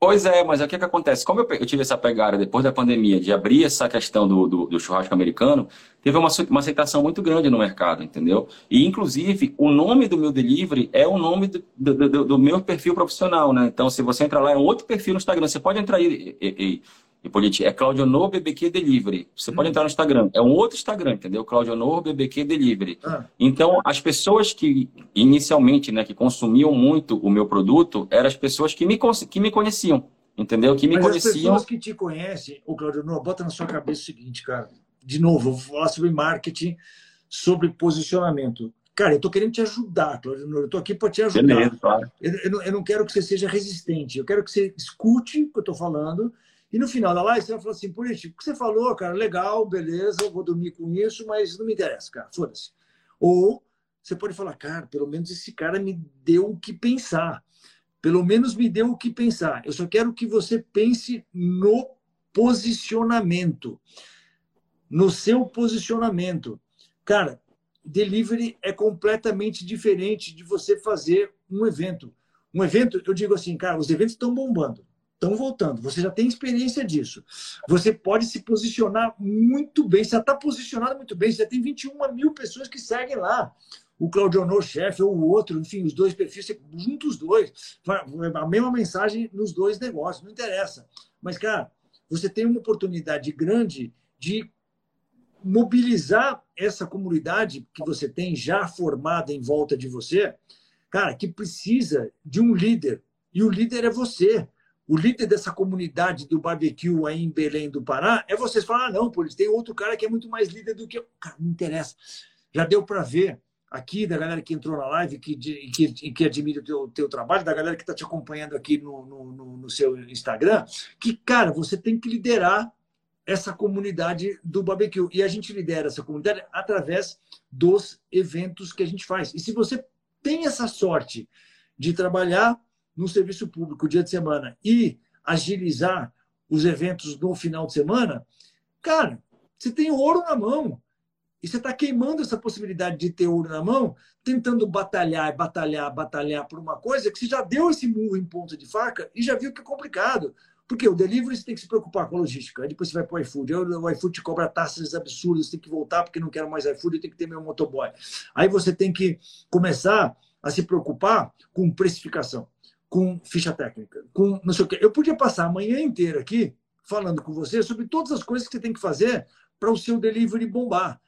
Pois é, mas o que, que acontece? Como eu, tive essa pegada depois da pandemia de abrir essa questão do, do, do, churrasco americano, teve uma, uma aceitação muito grande no mercado, entendeu? E, inclusive, o nome do meu delivery é o nome do, do, meu perfil profissional, né? Então, se você entrar lá, é outro perfil no Instagram. Você pode entrar aí e, e, Hipólite, é Claudionor BBQ Delivery. Você hum. pode entrar no Instagram. É um outro Instagram, entendeu? Claudionor BBQ Delivery. Ah. Então, as pessoas que inicialmente, né, que consumiam muito o meu produto, eram as pessoas que me, que me conheciam, entendeu? Que me Mas conheciam. As pessoas que te conhecem, o Claudionor, bota na sua cabeça o seguinte, cara. De novo, vou falar sobre marketing, sobre posicionamento. Cara, eu estou querendo te ajudar, Claudionor. Eu estou aqui para te ajudar. Beleza, claro. eu, eu, não, eu não quero que você seja resistente. Eu quero que você escute o que eu estou falando e no final da live você vai falar assim, político, o que você falou, cara, legal, beleza, eu vou dormir com isso, mas não me interessa, cara, foda-se. Ou você pode falar, cara, pelo menos esse cara me deu o que pensar. Pelo menos me deu o que pensar. Eu só quero que você pense no posicionamento. No seu posicionamento. Cara, delivery é completamente diferente de você fazer um evento. Um evento, eu digo assim, cara, os eventos estão bombando estão voltando. Você já tem experiência disso. Você pode se posicionar muito bem. Você já está posicionado muito bem. Você já tem 21 mil pessoas que seguem lá. O Claudio Honor, chefe, ou o outro, enfim, os dois perfis, você junta os dois. A mesma mensagem nos dois negócios, não interessa. Mas, cara, você tem uma oportunidade grande de mobilizar essa comunidade que você tem já formada em volta de você, cara, que precisa de um líder. E o líder é você. O líder dessa comunidade do barbecue aí em Belém do Pará é vocês falar, ah, não, pô, eles tem outro cara que é muito mais líder do que eu. Cara, não interessa. Já deu para ver aqui, da galera que entrou na live que, que, que admira o teu, teu trabalho, da galera que está te acompanhando aqui no, no, no, seu Instagram, que, cara, você tem que liderar essa comunidade do barbecue. E a gente lidera essa comunidade através dos eventos que a gente faz. E se você tem essa sorte de trabalhar no serviço público dia de semana e agilizar os eventos no final de semana, cara, você tem ouro na mão. E você está queimando essa possibilidade de ter ouro na mão, tentando batalhar, batalhar, batalhar por uma coisa que você já deu esse murro em ponta de faca e já viu que é complicado. Porque o delivery você tem que se preocupar com a logística. Aí depois você vai para o iFood. O iFood te cobra taxas absurdas, você tem que voltar porque não quero mais iFood, eu tenho que ter meu motoboy. Aí você tem que começar a se preocupar com precificação, com ficha técnica, com não sei o quê. Eu podia passar a manhã inteira aqui falando com você sobre todas as coisas que você tem que fazer para o seu delivery bombar.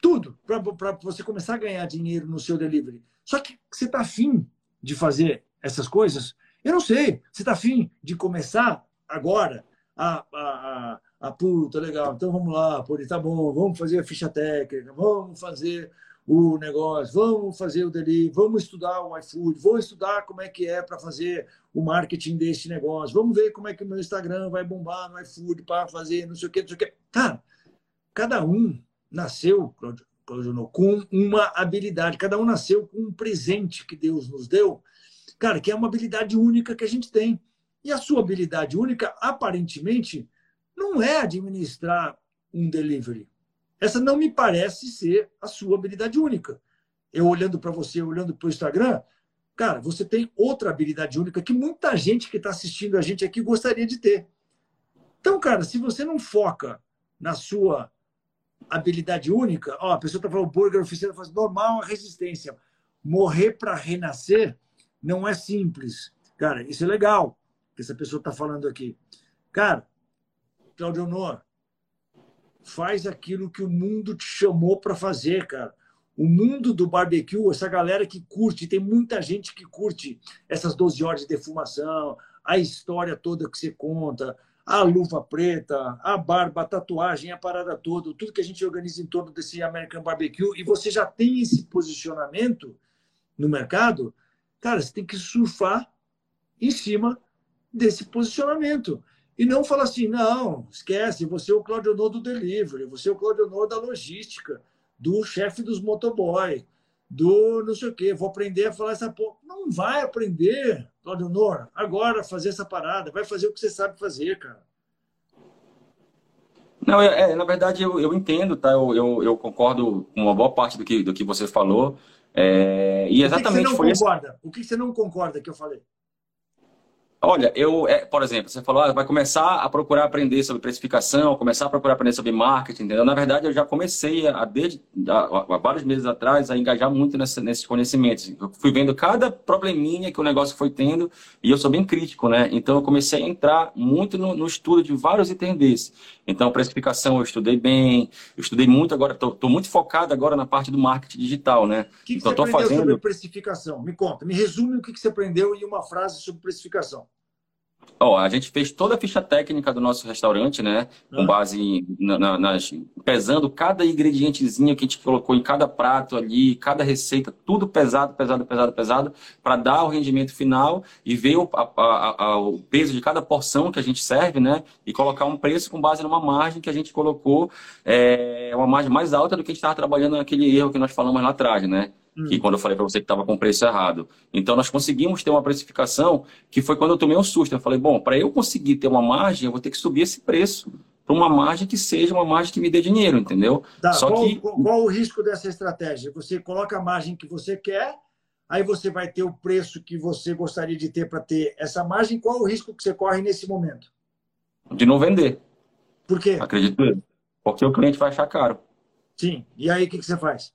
Tudo, para você começar a ganhar dinheiro no seu delivery. Só que você está afim de fazer essas coisas? Eu não sei. Você está afim de começar agora a, a, a, a puta, legal, então vamos lá, pô, tá bom, vamos fazer a ficha técnica, vamos fazer o negócio, vamos fazer o delivery, vamos estudar o iFood, vamos estudar como é que é para fazer o marketing desse negócio, vamos ver como é que o meu Instagram vai bombar no iFood para fazer não sei o que, não sei o que. Cara, cada um nasceu, Claudio, com uma habilidade, cada um nasceu com um presente que Deus nos deu Cara, que é uma habilidade única que a gente tem. E a sua habilidade única, aparentemente, não é administrar um delivery. Essa não me parece ser a sua habilidade única. Eu olhando para você, olhando para o Instagram, cara, você tem outra habilidade única que muita gente que está assistindo a gente aqui gostaria de ter. Então, cara, se você não foca na sua habilidade única, ó, a pessoa está falando burger oficina faz normal a resistência. Morrer para renascer não é simples. Cara, isso é legal que essa pessoa está falando aqui. Cara, Claudio Honor, faz aquilo que o mundo te chamou para fazer, cara. O mundo do barbecue, essa galera que curte, tem muita gente que curte essas 12 horas de defumação, a história toda que você conta, a luva preta, a barba, a tatuagem, a parada toda, tudo que a gente organiza em torno desse American Barbecue, e você já tem esse posicionamento no mercado, Cara, você tem que surfar em cima desse posicionamento. E não falar assim, não, esquece, você é o Claudio Honor do delivery, você é o Claudio Honor da logística, do chefe dos motoboy, do não sei o quê, vou aprender a falar essa porra. Não vai aprender, Claudio Honor, agora fazer essa parada, vai fazer o que você sabe fazer, cara. Não, é, é na verdade eu, eu entendo, tá? Eu, eu, eu, concordo com uma boa parte do que, do que você falou. É, e exatamente o que, que foi concorda? Esse... O que você não concorda que eu falei? Olha, eu, é, por exemplo, você falou, ah, vai começar a procurar aprender sobre precificação, começar a procurar aprender sobre marketing, entendeu? Na verdade, eu já comecei a, desde há, há vários meses atrás a engajar muito nessa, nesses conhecimentos. Eu fui vendo cada probleminha que o negócio foi tendo e eu sou bem crítico, né? Então, eu comecei a entrar muito no, no estudo de vários itens desses. Então, precificação eu estudei bem, eu estudei muito agora, estou muito focado agora na parte do marketing digital, né? O que, que então, você aprendeu fazendo... sobre precificação? Me conta, me resume o que, que você aprendeu em uma frase sobre precificação. Ó, a gente fez toda a ficha técnica do nosso restaurante, né? Com ah. base na, na, nas. pesando cada ingredientezinho que a gente colocou em cada prato ali, cada receita, tudo pesado, pesado, pesado, pesado, para dar o rendimento final e ver o, a, a, a, o peso de cada porção que a gente serve, né? E colocar um preço com base numa margem que a gente colocou, é, uma margem mais alta do que a gente estava trabalhando naquele erro que nós falamos lá atrás, né? Que hum. quando eu falei para você que estava com preço errado. Então, nós conseguimos ter uma precificação que foi quando eu tomei um susto. Eu falei, bom, para eu conseguir ter uma margem, eu vou ter que subir esse preço para uma margem que seja uma margem que me dê dinheiro, entendeu? Tá, Só qual, que... qual o risco dessa estratégia? Você coloca a margem que você quer, aí você vai ter o preço que você gostaria de ter para ter essa margem. Qual o risco que você corre nesse momento? De não vender. Por quê? Acredito. Porque o cliente vai achar caro. Sim. E aí, o que, que você faz?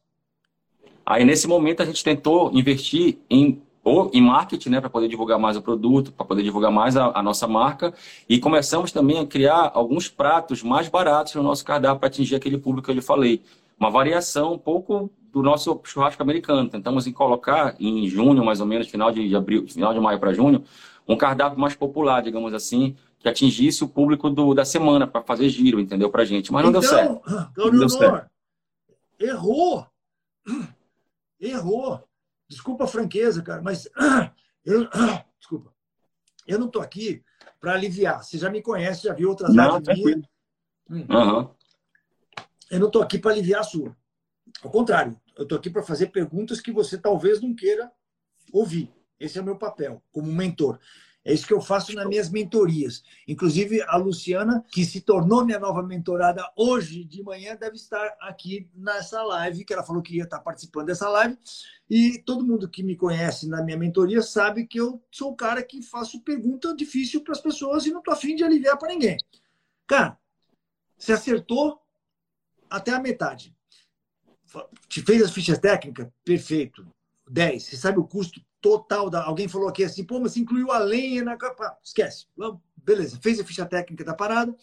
Aí, nesse momento, a gente tentou investir em ou em marketing, né, para poder divulgar mais o produto, para poder divulgar mais a, a, nossa marca. E começamos também a criar alguns pratos mais baratos no nosso cardápio para atingir aquele público que eu lhe falei. Uma variação um pouco do nosso churrasco americano. Tentamos em colocar em junho, mais ou menos, final de abril, final de maio para junho, um cardápio mais popular, digamos assim, que atingisse o público do, da semana para fazer giro, entendeu, para gente. Mas não então, deu certo. Não deu certo. Errou. Errou. Desculpa a franqueza, cara, mas eu, desculpa. Eu não estou aqui para aliviar. Você já me conhece, já viu outras não, lives Hum. Uhum. Eu não estou aqui para aliviar a sua. Ao contrário, eu estou aqui para fazer perguntas que você talvez não queira ouvir. Esse é o meu papel como mentor. É isso que eu faço nas minhas mentorias. Inclusive, a Luciana, que se tornou minha nova mentorada hoje de manhã, deve estar aqui nessa live, que ela falou que ia estar participando dessa live. E todo mundo que me conhece na minha mentoria sabe que eu sou o cara que faço pergunta difícil para as pessoas e não estou afim de aliviar para ninguém. Cara, você acertou até a metade. Te fez as fichas técnicas? Perfeito. 10. Você sabe o custo total da. Alguém falou aqui assim, pô, mas incluiu a lenha na capa. Esquece. Beleza, fez a ficha técnica da parada.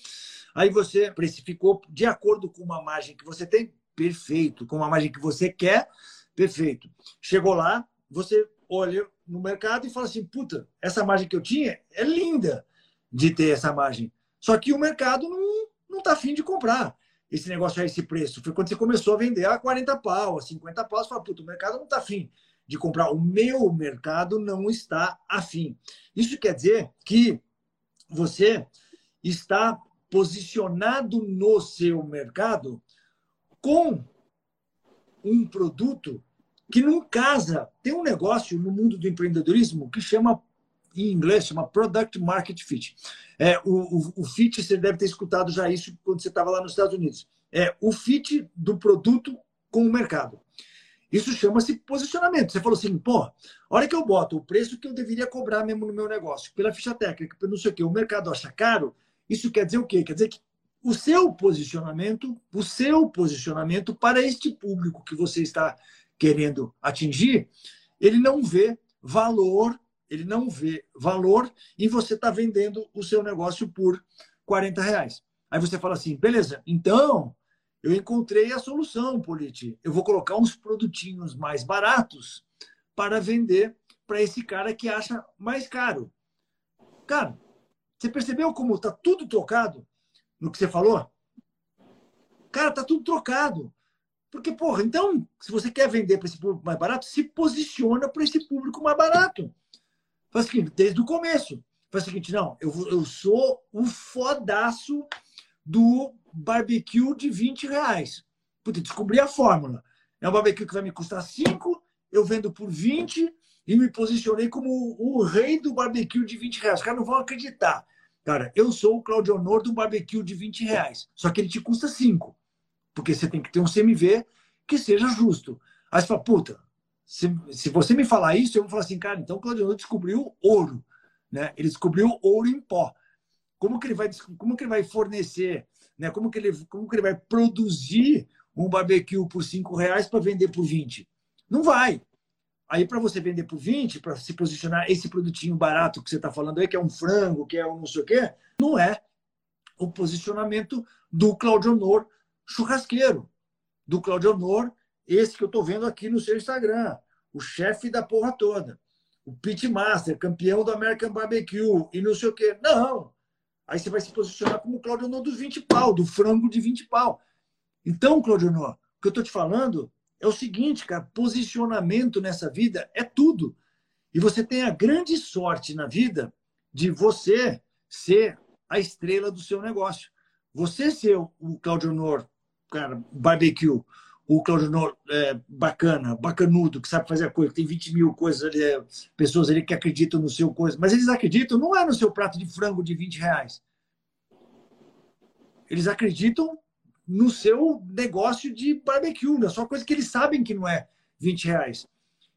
Aí você precificou de acordo com uma margem que você tem, perfeito. Com uma margem que você quer, perfeito. Chegou lá, você olha no mercado e fala assim: puta, essa margem que eu tinha é linda de ter essa margem. Só que o mercado não, não tá afim de comprar esse negócio a esse preço. Foi quando você começou a vender a 40 pau, a 50 pau, você fala, puta, o mercado não tá afim de comprar. O meu mercado não está afim. Isso quer dizer que você está posicionado no seu mercado com um produto que não casa. Tem um negócio no mundo do empreendedorismo que chama, em inglês, chama Product Market Fit. É, o, o, o fit, você deve ter escutado já isso quando você estava lá nos Estados Unidos. É o fit do produto com o mercado. Isso chama-se posicionamento. Você falou assim, pô, a hora que eu boto o preço que eu deveria cobrar mesmo no meu negócio, pela ficha técnica, pelo não sei o quê, o mercado acha caro, isso quer dizer o quê? Quer dizer que o seu posicionamento, o seu posicionamento para este público que você está querendo atingir, ele não vê valor, ele não vê valor e você está vendendo o seu negócio por 40 reais. Aí você fala assim, beleza, então eu encontrei a solução, Politi. Eu vou colocar uns produtinhos mais baratos para vender para esse cara que acha mais caro. Cara, você percebeu como está tudo trocado no que você falou? Cara, tá tudo trocado. Porque, porra, então, se você quer vender para esse público mais barato, se posiciona para esse público mais barato. Faz o seguinte, desde o começo. Faz o seguinte, não, eu, eu sou o fodaço do barbecue de 20 reais. Puta, descobri a fórmula. É um barbecue que vai me custar 5, eu vendo por 20 e me posicionei como o rei do barbecue de 20 reais. Os caras não vão acreditar. Cara, eu sou o Claudio Honor do barbecue de 20 reais. Só que ele te custa 5. Porque você tem que ter um CMV que seja justo. Aí você fala, puta, se, se você me falar isso, eu vou falar assim, cara, então o Claudio Honor descobriu ouro. Né? Ele descobriu ouro em pó. Como que ele vai, como que ele vai fornecer né? Como, que ele, como que ele vai produzir um barbecue por 5 reais para vender por 20? Não vai. Aí, para você vender por 20, para se posicionar esse produtinho barato que você está falando aí, que é um frango, que é um não sei o quê, não é o posicionamento do Claudio Honor churrasqueiro. Do Claudio Honor, esse que eu estou vendo aqui no seu Instagram, o chefe da porra toda. O pitmaster, campeão do American Barbecue e não sei o quê. Não. Aí você vai se posicionar como Claudio Honor dos 20 pau, do frango de 20 pau. Então, Claudio Honor, o que eu estou te falando é o seguinte, cara, posicionamento nessa vida é tudo. E você tem a grande sorte na vida de você ser a estrela do seu negócio. Você ser o Claudio Honor, cara, barbecue, o Claudio é, bacana, bacanudo, que sabe fazer a coisa, que tem 20 mil coisas ali, é, pessoas ali que acreditam no seu coisa, mas eles acreditam não é no seu prato de frango de 20 reais. Eles acreditam no seu negócio de barbecue, na sua coisa que eles sabem que não é 20 reais.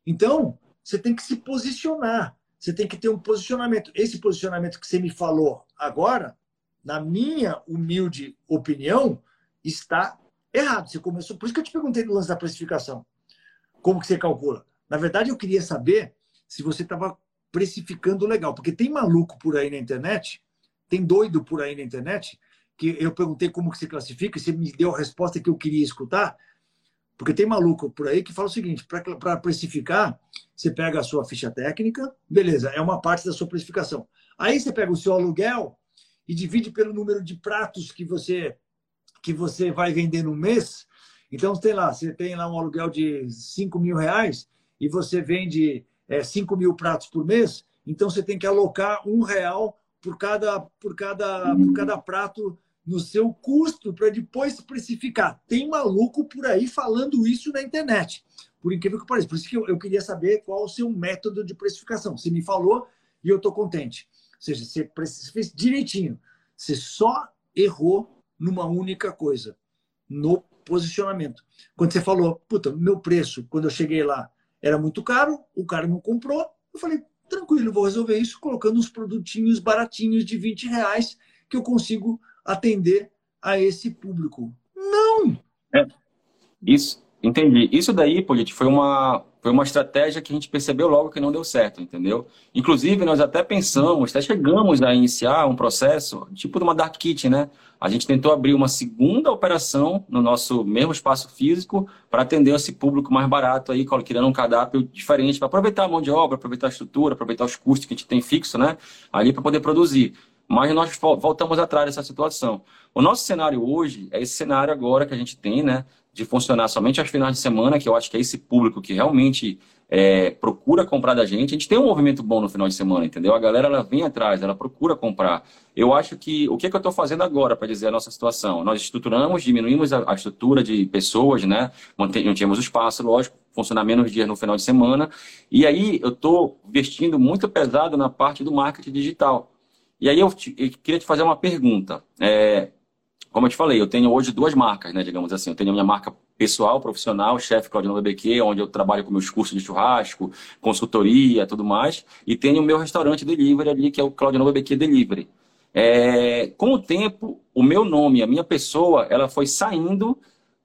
Então, você tem que se posicionar. Você tem que ter um posicionamento. Esse posicionamento que você me falou agora, na minha humilde opinião, está errado. Você começou. Por isso que eu te perguntei no lance da precificação. Como que você calcula? Na verdade, eu queria saber se você estava precificando legal. Porque tem maluco por aí na internet, tem doido por aí na internet, que eu perguntei como que se classifica, e você me deu a resposta que eu queria escutar. Porque tem maluco por aí que fala o seguinte: para precificar, você pega a sua ficha técnica, beleza, é uma parte da sua precificação. Aí você pega o seu aluguel e divide pelo número de pratos que você que você vai vender no mês. Então, tem lá, você tem lá um aluguel de 5 mil reais e você vende é, 5 mil pratos por mês, então você tem que alocar um real por cada, por cada, por cada prato no seu custo para depois precificar. Tem maluco por aí falando isso na internet, por incrível que pareça. Por isso que eu, eu queria saber qual o seu método de precificação. Você me falou e eu estou contente. Ou seja, você fez direitinho. Você só errou numa única coisa, no posicionamento. Quando você falou, puta, meu preço, quando eu cheguei lá, era muito caro, o cara não comprou, eu falei, tranquilo, vou resolver isso colocando uns produtinhos baratinhos de 20 reais que eu consigo atender a esse público. Não! É, isso, entendi. Isso daí, Polite, foi uma, foi uma estratégia que a gente percebeu logo que não deu certo, entendeu? Inclusive, nós até pensamos, até chegamos a iniciar um processo, tipo de uma dark kitchen, né? A gente tentou abrir uma segunda operação no nosso mesmo espaço físico para atender esse público mais barato aí, criando um cardápio diferente, para aproveitar a mão de obra, aproveitar a estrutura, aproveitar os custos que a gente tem fixo, né? Ali para poder produzir. Mas nós voltamos atrás dessa situação. O nosso cenário hoje é esse cenário agora que a gente tem, né? De funcionar somente aos finais de semana, que eu acho que é esse público que realmente é, procura comprar da gente. A gente tem um movimento bom no final de semana, entendeu? A galera ela vem atrás, ela procura comprar. Eu acho que o que, é que eu estou fazendo agora para dizer a nossa situação? Nós estruturamos, diminuímos a, a estrutura de pessoas, né? Mantínhamos o espaço, lógico, funcionar menos dias no final de semana. E aí eu estou investindo muito pesado na parte do marketing digital. E aí eu, te, eu queria te fazer uma pergunta. É, como eu te falei, eu tenho hoje duas marcas, né, digamos assim. Eu tenho a minha marca pessoal, profissional, chefe Claudio BBQ, onde eu trabalho com meus cursos de churrasco, consultoria, tudo mais. E tenho o meu restaurante delivery ali, que é o Claudio BBQ Delivery. É, com o tempo, o meu nome, a minha pessoa, ela foi saindo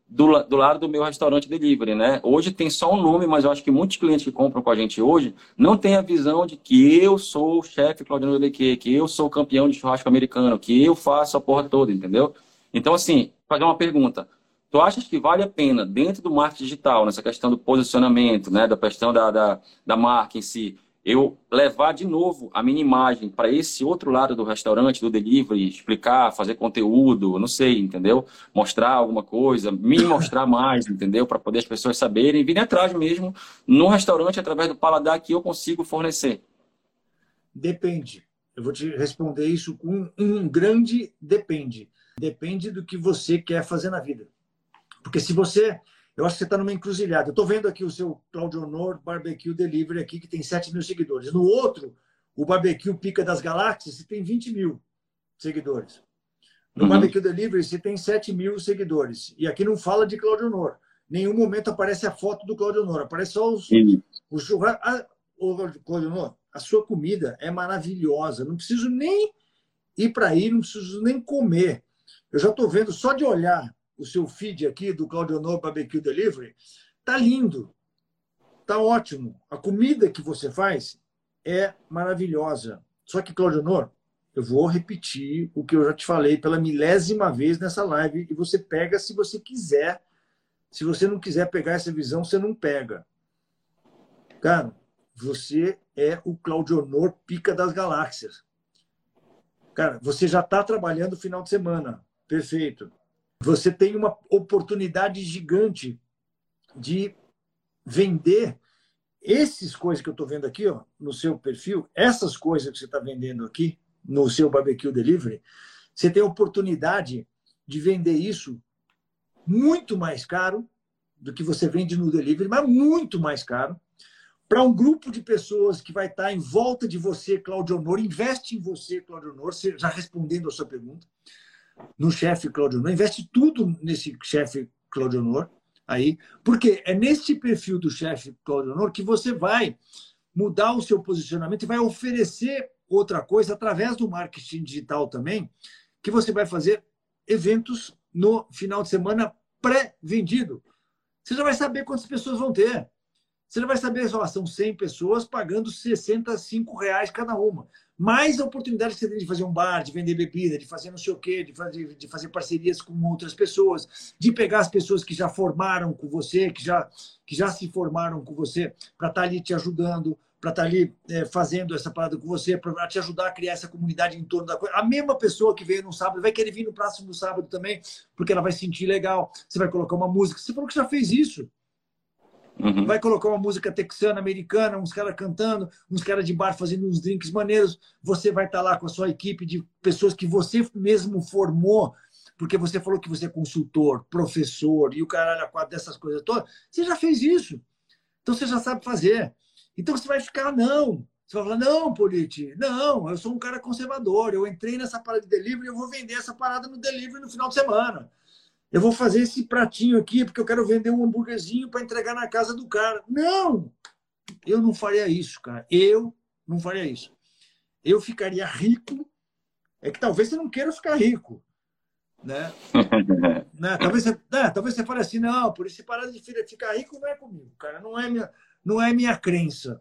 do, do lado do meu restaurante delivery, né? Hoje tem só um nome, mas eu acho que muitos clientes que compram com a gente hoje não têm a visão de que eu sou o chefe Claudio BBQ, que eu sou campeão de churrasco americano, que eu faço a porra toda, entendeu? Então, assim, fazer uma pergunta. Tu achas que vale a pena, dentro do marketing digital, nessa questão do posicionamento, né, da questão da, da, da marca em si, eu levar de novo a minha imagem para esse outro lado do restaurante, do delivery, explicar, fazer conteúdo, não sei, entendeu? Mostrar alguma coisa, me mostrar mais, entendeu? Para poder as pessoas saberem, virem atrás mesmo no restaurante através do paladar que eu consigo fornecer. Depende. Eu vou te responder isso com um grande depende. Depende do que você quer fazer na vida. Porque se você eu acho que você está numa encruzilhada. Eu estou vendo aqui o seu Claudio Honor Barbecue Delivery aqui, que tem 7 mil seguidores. No outro, o Barbecue Pica das Galáxias, você tem 20 mil seguidores. No uhum. Barbecue Delivery, você tem 7 mil seguidores. E aqui não fala de Claudio Honor. Nenhum momento aparece a foto do Claudio Honor. Aparece só os, uhum. os churrascos. Ah, Claudio Honor, a sua comida é maravilhosa. Não preciso nem ir para aí, não preciso nem comer. Eu já estou vendo, só de olhar o seu feed aqui do Claudio Honor Barbecue Delivery, tá lindo, tá ótimo. A comida que você faz é maravilhosa. Só que, Claudio Honor, eu vou repetir o que eu já te falei pela milésima vez nessa live e você pega se você quiser. Se você não quiser pegar essa visão, você não pega. Cara, você é o Claudio Honor Pica das Galáxias. Cara, você já está trabalhando final de semana. Perfeito. Você tem uma oportunidade gigante de vender esses coisas que eu estou vendo aqui ó, no seu perfil, essas coisas que você está vendendo aqui no seu barbecue delivery, você tem a oportunidade de vender isso muito mais caro do que você vende no delivery, mas muito mais caro, para um grupo de pessoas que vai estar em volta de você, Claudio Honor, investe em você, Claudio Honor, já respondendo a sua pergunta no chefe Claudio Honor, investe tudo nesse chefe Claudio Honor aí, porque é nesse perfil do chefe Claudio Honor que você vai mudar o seu posicionamento e vai oferecer outra coisa através do marketing digital também, que você vai fazer eventos no final de semana pré-vendido. Você já vai saber quantas pessoas vão ter. Você já vai saber, só, são 100 pessoas pagando 65 reais cada uma. Mais a oportunidade que você tem de fazer um bar, de vender bebida, de fazer não sei o quê, de fazer, de fazer parcerias com outras pessoas, de pegar as pessoas que já formaram com você, que já, que já se formaram com você, para estar tá ali te ajudando, para estar tá ali é, fazendo essa parada com você, para te ajudar a criar essa comunidade em torno da coisa. A mesma pessoa que veio no sábado vai querer vir no próximo sábado também, porque ela vai se sentir legal. Você vai colocar uma música. Você falou que já fez isso. Uhum. Vai colocar uma música texana, americana, uns caras cantando, uns caras de bar fazendo uns drinks maneiros. Você vai estar tá lá com a sua equipe de pessoas que você mesmo formou, porque você falou que você é consultor, professor e o caralho a quatro dessas coisas todas. Você já fez isso. Então você já sabe fazer. Então você vai ficar, não. Você vai falar, não, Politi, não, eu sou um cara conservador. Eu entrei nessa parada de delivery, eu vou vender essa parada no delivery no final de semana eu vou fazer esse pratinho aqui porque eu quero vender um hambúrguerzinho para entregar na casa do cara. Não! Eu não faria isso, cara. Eu não faria isso. Eu ficaria rico. É que talvez você não queira ficar rico. Né? né? Talvez, você, né? talvez você fale assim, não, por esse parada de ficar rico não é comigo, cara. Não é minha, não é minha crença.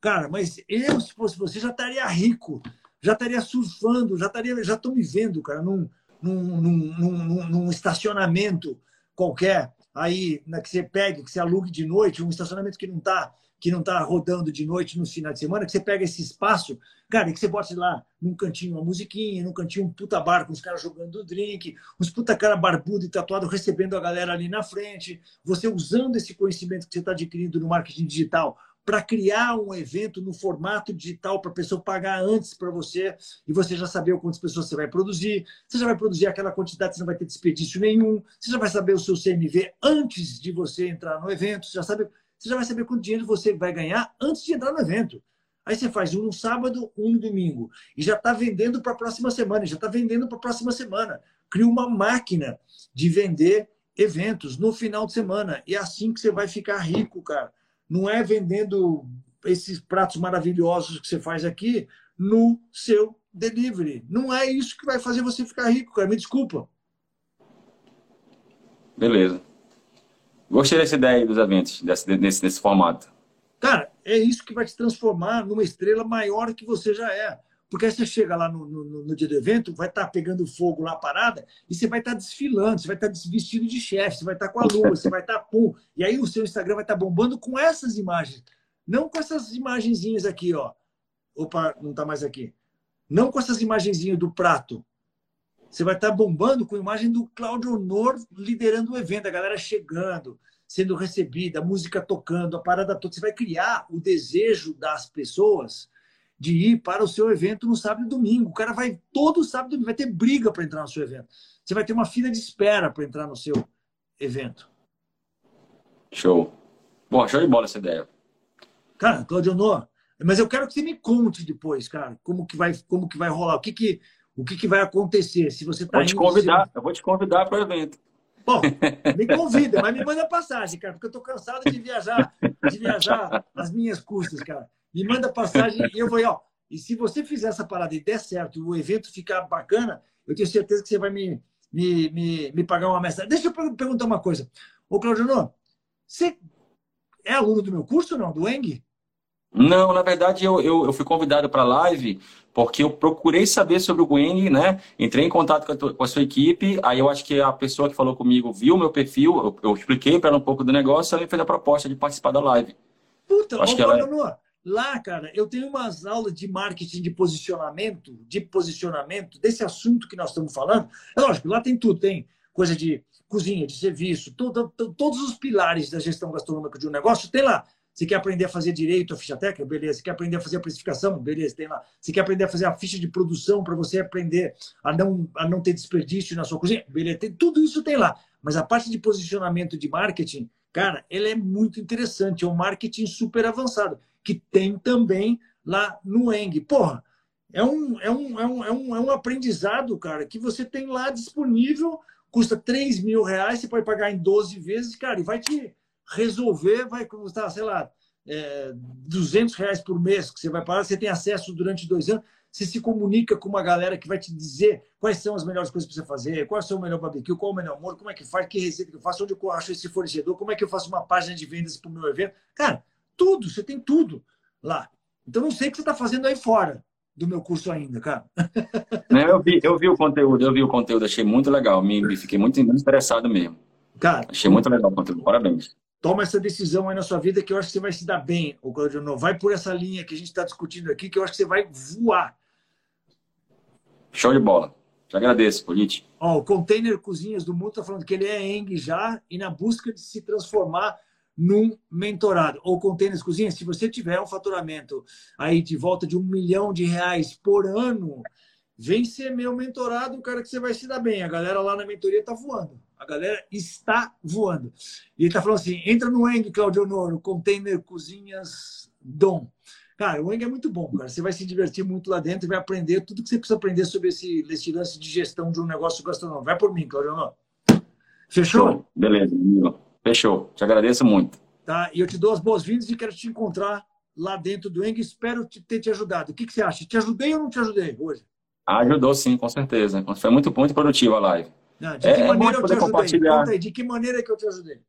Cara, mas eu, se fosse você, já estaria rico, já estaria surfando, já estaria, já estou me vendo, cara, num, num, num, num, num estacionamento qualquer, aí né, que você pegue, que você alugue de noite, um estacionamento que não está que não está rodando de noite no final de semana, que você pega esse espaço, cara, que você bota lá num cantinho uma musiquinha, num cantinho um puta bar com os caras jogando drink, uns puta cara barbudo e tatuado recebendo a galera ali na frente, você usando esse conhecimento que você está adquirindo no marketing digital para criar um evento no formato digital para a pessoa pagar antes para você e você já saber quantas pessoas você vai produzir. Você já vai produzir aquela quantidade, você não vai ter desperdício nenhum. Você já vai saber o seu CMV antes de você entrar no evento. Você já, sabe, você já vai saber quanto dinheiro você vai ganhar antes de entrar no evento. Aí você faz um no sábado, um no domingo. E já está vendendo para a próxima semana, já está vendendo para a próxima semana. Cria uma máquina de vender eventos no final de semana. E é assim que você vai ficar rico, cara não é vendendo esses pratos maravilhosos que você faz aqui no seu delivery. Não é isso que vai fazer você ficar rico, cara. Me desculpa. Beleza. Gostei dessa ideia dos eventos, desse, nesse, nesse formato. Cara, é isso que vai te transformar numa estrela maior que você já é. Porque aí você chega lá no, no, no dia do evento, vai estar tá pegando fogo lá parada, e você vai estar tá desfilando, você vai estar tá vestido de chefe, você vai estar tá com a lua, você vai estar tá, pum. E aí o seu Instagram vai estar tá bombando com essas imagens. Não com essas imagenzinhas aqui, ó. Opa, não está mais aqui. Não com essas imagenzinhas do prato. Você vai estar bombando com a imagem do Claudio Honor liderando o evento, a galera chegando, sendo recebida, a música tocando, a parada toda. Você vai criar o desejo das pessoas de ir para o seu evento no sábado e domingo. O cara vai todo sábado e domingo, vai ter briga para entrar no seu evento. Você vai ter uma fila de espera para entrar no seu evento. Show. Bom, show de bola essa ideia. Cara, Claudio Honor, mas eu quero que você me conte depois, cara, como que vai, como que vai rolar, o que que, o que, que vai acontecer se você tá vou te convidar, eu vou te convidar para o evento. Bom, me convida, mas me manda passagem, cara, porque eu tô cansado de viajar, de viajar as minhas custas, cara me manda passagem e eu vou, ó. E se você fizer essa parada e der certo, e o evento ficar bacana, eu tenho certeza que você vai me, me, me, me pagar uma mensagem. Deixa eu perguntar uma coisa. Ô, Claudio, você é aluno do meu curso, não? Do Eng? Não, na verdade eu, eu, eu fui convidado para a live porque eu procurei saber sobre o Gwing, né? Entrei em contato com a, tua, com a, sua equipe, aí eu acho que a pessoa que falou comigo viu meu perfil, eu, eu expliquei para ela um pouco do negócio, ela fez a proposta de participar da live. Puta, acho ô, que ela... Lá, cara, eu tenho umas aulas de marketing de posicionamento, de posicionamento, desse assunto que nós estamos falando. É lógico, lá tem tudo, tem coisa de cozinha, de serviço, todo, todos os pilares da gestão gastronômica de um negócio, tem lá. Você quer aprender a fazer direito a ficha técnica? Beleza. Você quer aprender a fazer a precificação? Beleza, tem lá. Você quer aprender a fazer a ficha de produção para você aprender a não, a não ter desperdício na sua cozinha? Beleza, tem, tudo isso tem lá. Mas a parte de posicionamento de marketing, cara, ela é muito interessante. É um marketing super avançado que tem também lá no Eng. Porra, é um, é um, é um, é um, é um aprendizado, cara, que você tem lá disponível, custa 3 mil reais, você pode pagar em 12 vezes, cara, e vai te resolver, vai custar, sei lá, é, 200 reais por mês que você vai pagar, você tem acesso durante dois anos, você se comunica com uma galera que vai te dizer quais são as melhores coisas para você fazer, qual é o melhor barbecue, qual é o melhor amor, como é que faz, que receita que eu faço, onde eu acho esse fornecedor, como é que eu faço uma página de vendas para o meu evento. Cara, tudo, você tem tudo lá. Então não sei o que você está fazendo aí fora do meu curso ainda, cara. eu, vi, eu vi o conteúdo, eu vi o conteúdo, achei muito legal, me, fiquei muito interessado mesmo. Cara, achei muito legal o conteúdo, parabéns. Toma essa decisão aí na sua vida que eu acho que você vai se dar bem, o Claudio. Vai por essa linha que a gente está discutindo aqui, que eu acho que você vai voar. Show de bola. Te agradeço, Polite. Ó, o Container Cozinhas do Mundo está falando que ele é ENG já e na busca de se transformar num mentorado. Ou Containers Cozinhas, se você tiver um faturamento aí de volta de um milhão de reais por ano, vem ser meu mentorado, cara, que você vai se dar bem. A galera lá na mentoria está voando. A galera está voando. E ele está falando assim: entra no ENG, Claudio Honoro, Container Cozinhas Dom. Cara, o ENG é muito bom, cara. Você vai se divertir muito lá dentro e vai aprender tudo que você precisa aprender sobre esse, esse lance de gestão de um negócio gastronômico. Vai por mim, Claudio Honoro. Fechou? Beleza. Fechou. Te agradeço muito. Tá? E eu te dou as boas-vindas e quero te encontrar lá dentro do Eng. Espero ter te ajudado. O que, que você acha? Te ajudei ou não te ajudei hoje? Ajudou sim, com certeza. Foi muito, muito produtiva a live. Não, de é, que é maneira eu te ajudei? Conta aí, de que maneira que eu te ajudei?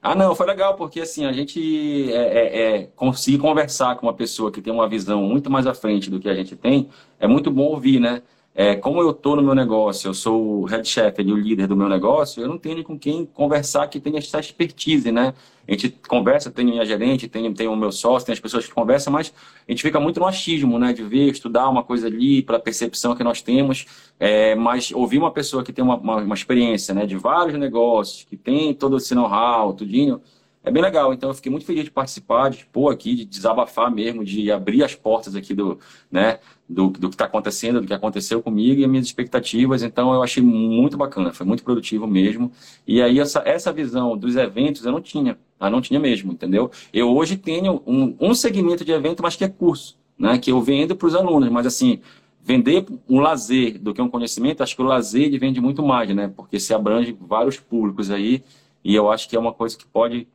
Ah, não, foi legal, porque assim, a gente é, é, é, conseguir conversar com uma pessoa que tem uma visão muito mais à frente do que a gente tem, é muito bom ouvir, né? É, como eu estou no meu negócio, eu sou o head chef e o líder do meu negócio, eu não tenho com quem conversar que tenha essa expertise, né? A gente conversa, tem minha gerente, tem o meu sócio, tem as pessoas que conversam, mas a gente fica muito no achismo, né? De ver, estudar uma coisa ali, pela percepção que nós temos, é, mas ouvir uma pessoa que tem uma, uma, uma experiência, né? De vários negócios, que tem todo esse know-how, tudinho, é bem legal. Então eu fiquei muito feliz de participar, de expor aqui, de desabafar mesmo, de abrir as portas aqui do, né, do, do que está acontecendo, do que aconteceu comigo e as minhas expectativas. Então eu achei muito bacana, foi muito produtivo mesmo. E aí essa, essa visão dos eventos eu não tinha, eu não tinha mesmo, entendeu? Eu hoje tenho um, um segmento de evento, mas que é curso, né, que eu vendo para os alunos, mas assim vender um lazer do que um conhecimento, acho que o lazer vende muito mais, né? Porque se abrange vários públicos aí, e eu acho que é uma coisa que pode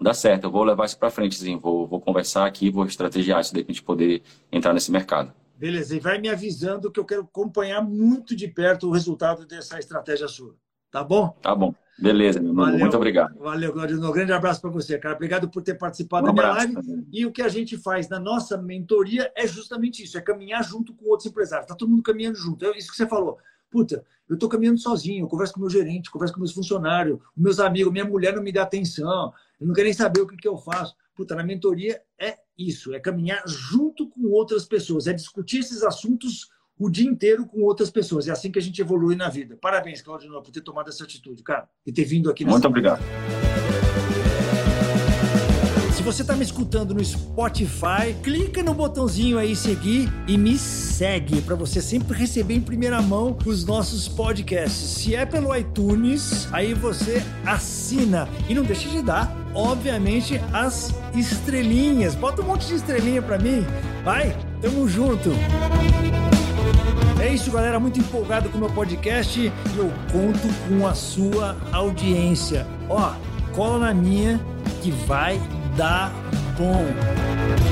dá certo, eu vou levar isso para frente, sim. Vou, vou conversar aqui, vou estrategiar isso daí para a gente poder entrar nesse mercado. Beleza, e vai me avisando que eu quero acompanhar muito de perto o resultado dessa estratégia sua. Tá bom? Tá bom. Beleza, meu irmão. Muito obrigado. Valeu, Claudio. Um grande abraço para você, cara. Obrigado por ter participado um da minha live. Também. E o que a gente faz na nossa mentoria é justamente isso: é caminhar junto com outros empresários. Tá todo mundo caminhando junto. É isso que você falou. Puta, eu estou caminhando sozinho, eu converso com o meu gerente, converso com meus funcionários, meus amigos, minha mulher não me dá atenção, eu não quero nem saber o que, que eu faço. Puta, na mentoria é isso, é caminhar junto com outras pessoas, é discutir esses assuntos o dia inteiro com outras pessoas. É assim que a gente evolui na vida. Parabéns, Claudio, por ter tomado essa atitude, cara, e ter vindo aqui. Muito obrigado você está me escutando no Spotify, clica no botãozinho aí seguir e me segue para você sempre receber em primeira mão os nossos podcasts. Se é pelo iTunes, aí você assina e não deixa de dar, obviamente, as estrelinhas. Bota um monte de estrelinha para mim. Vai, tamo junto. É isso, galera. Muito empolgado com o meu podcast e eu conto com a sua audiência. Ó, cola na minha que vai dá bom.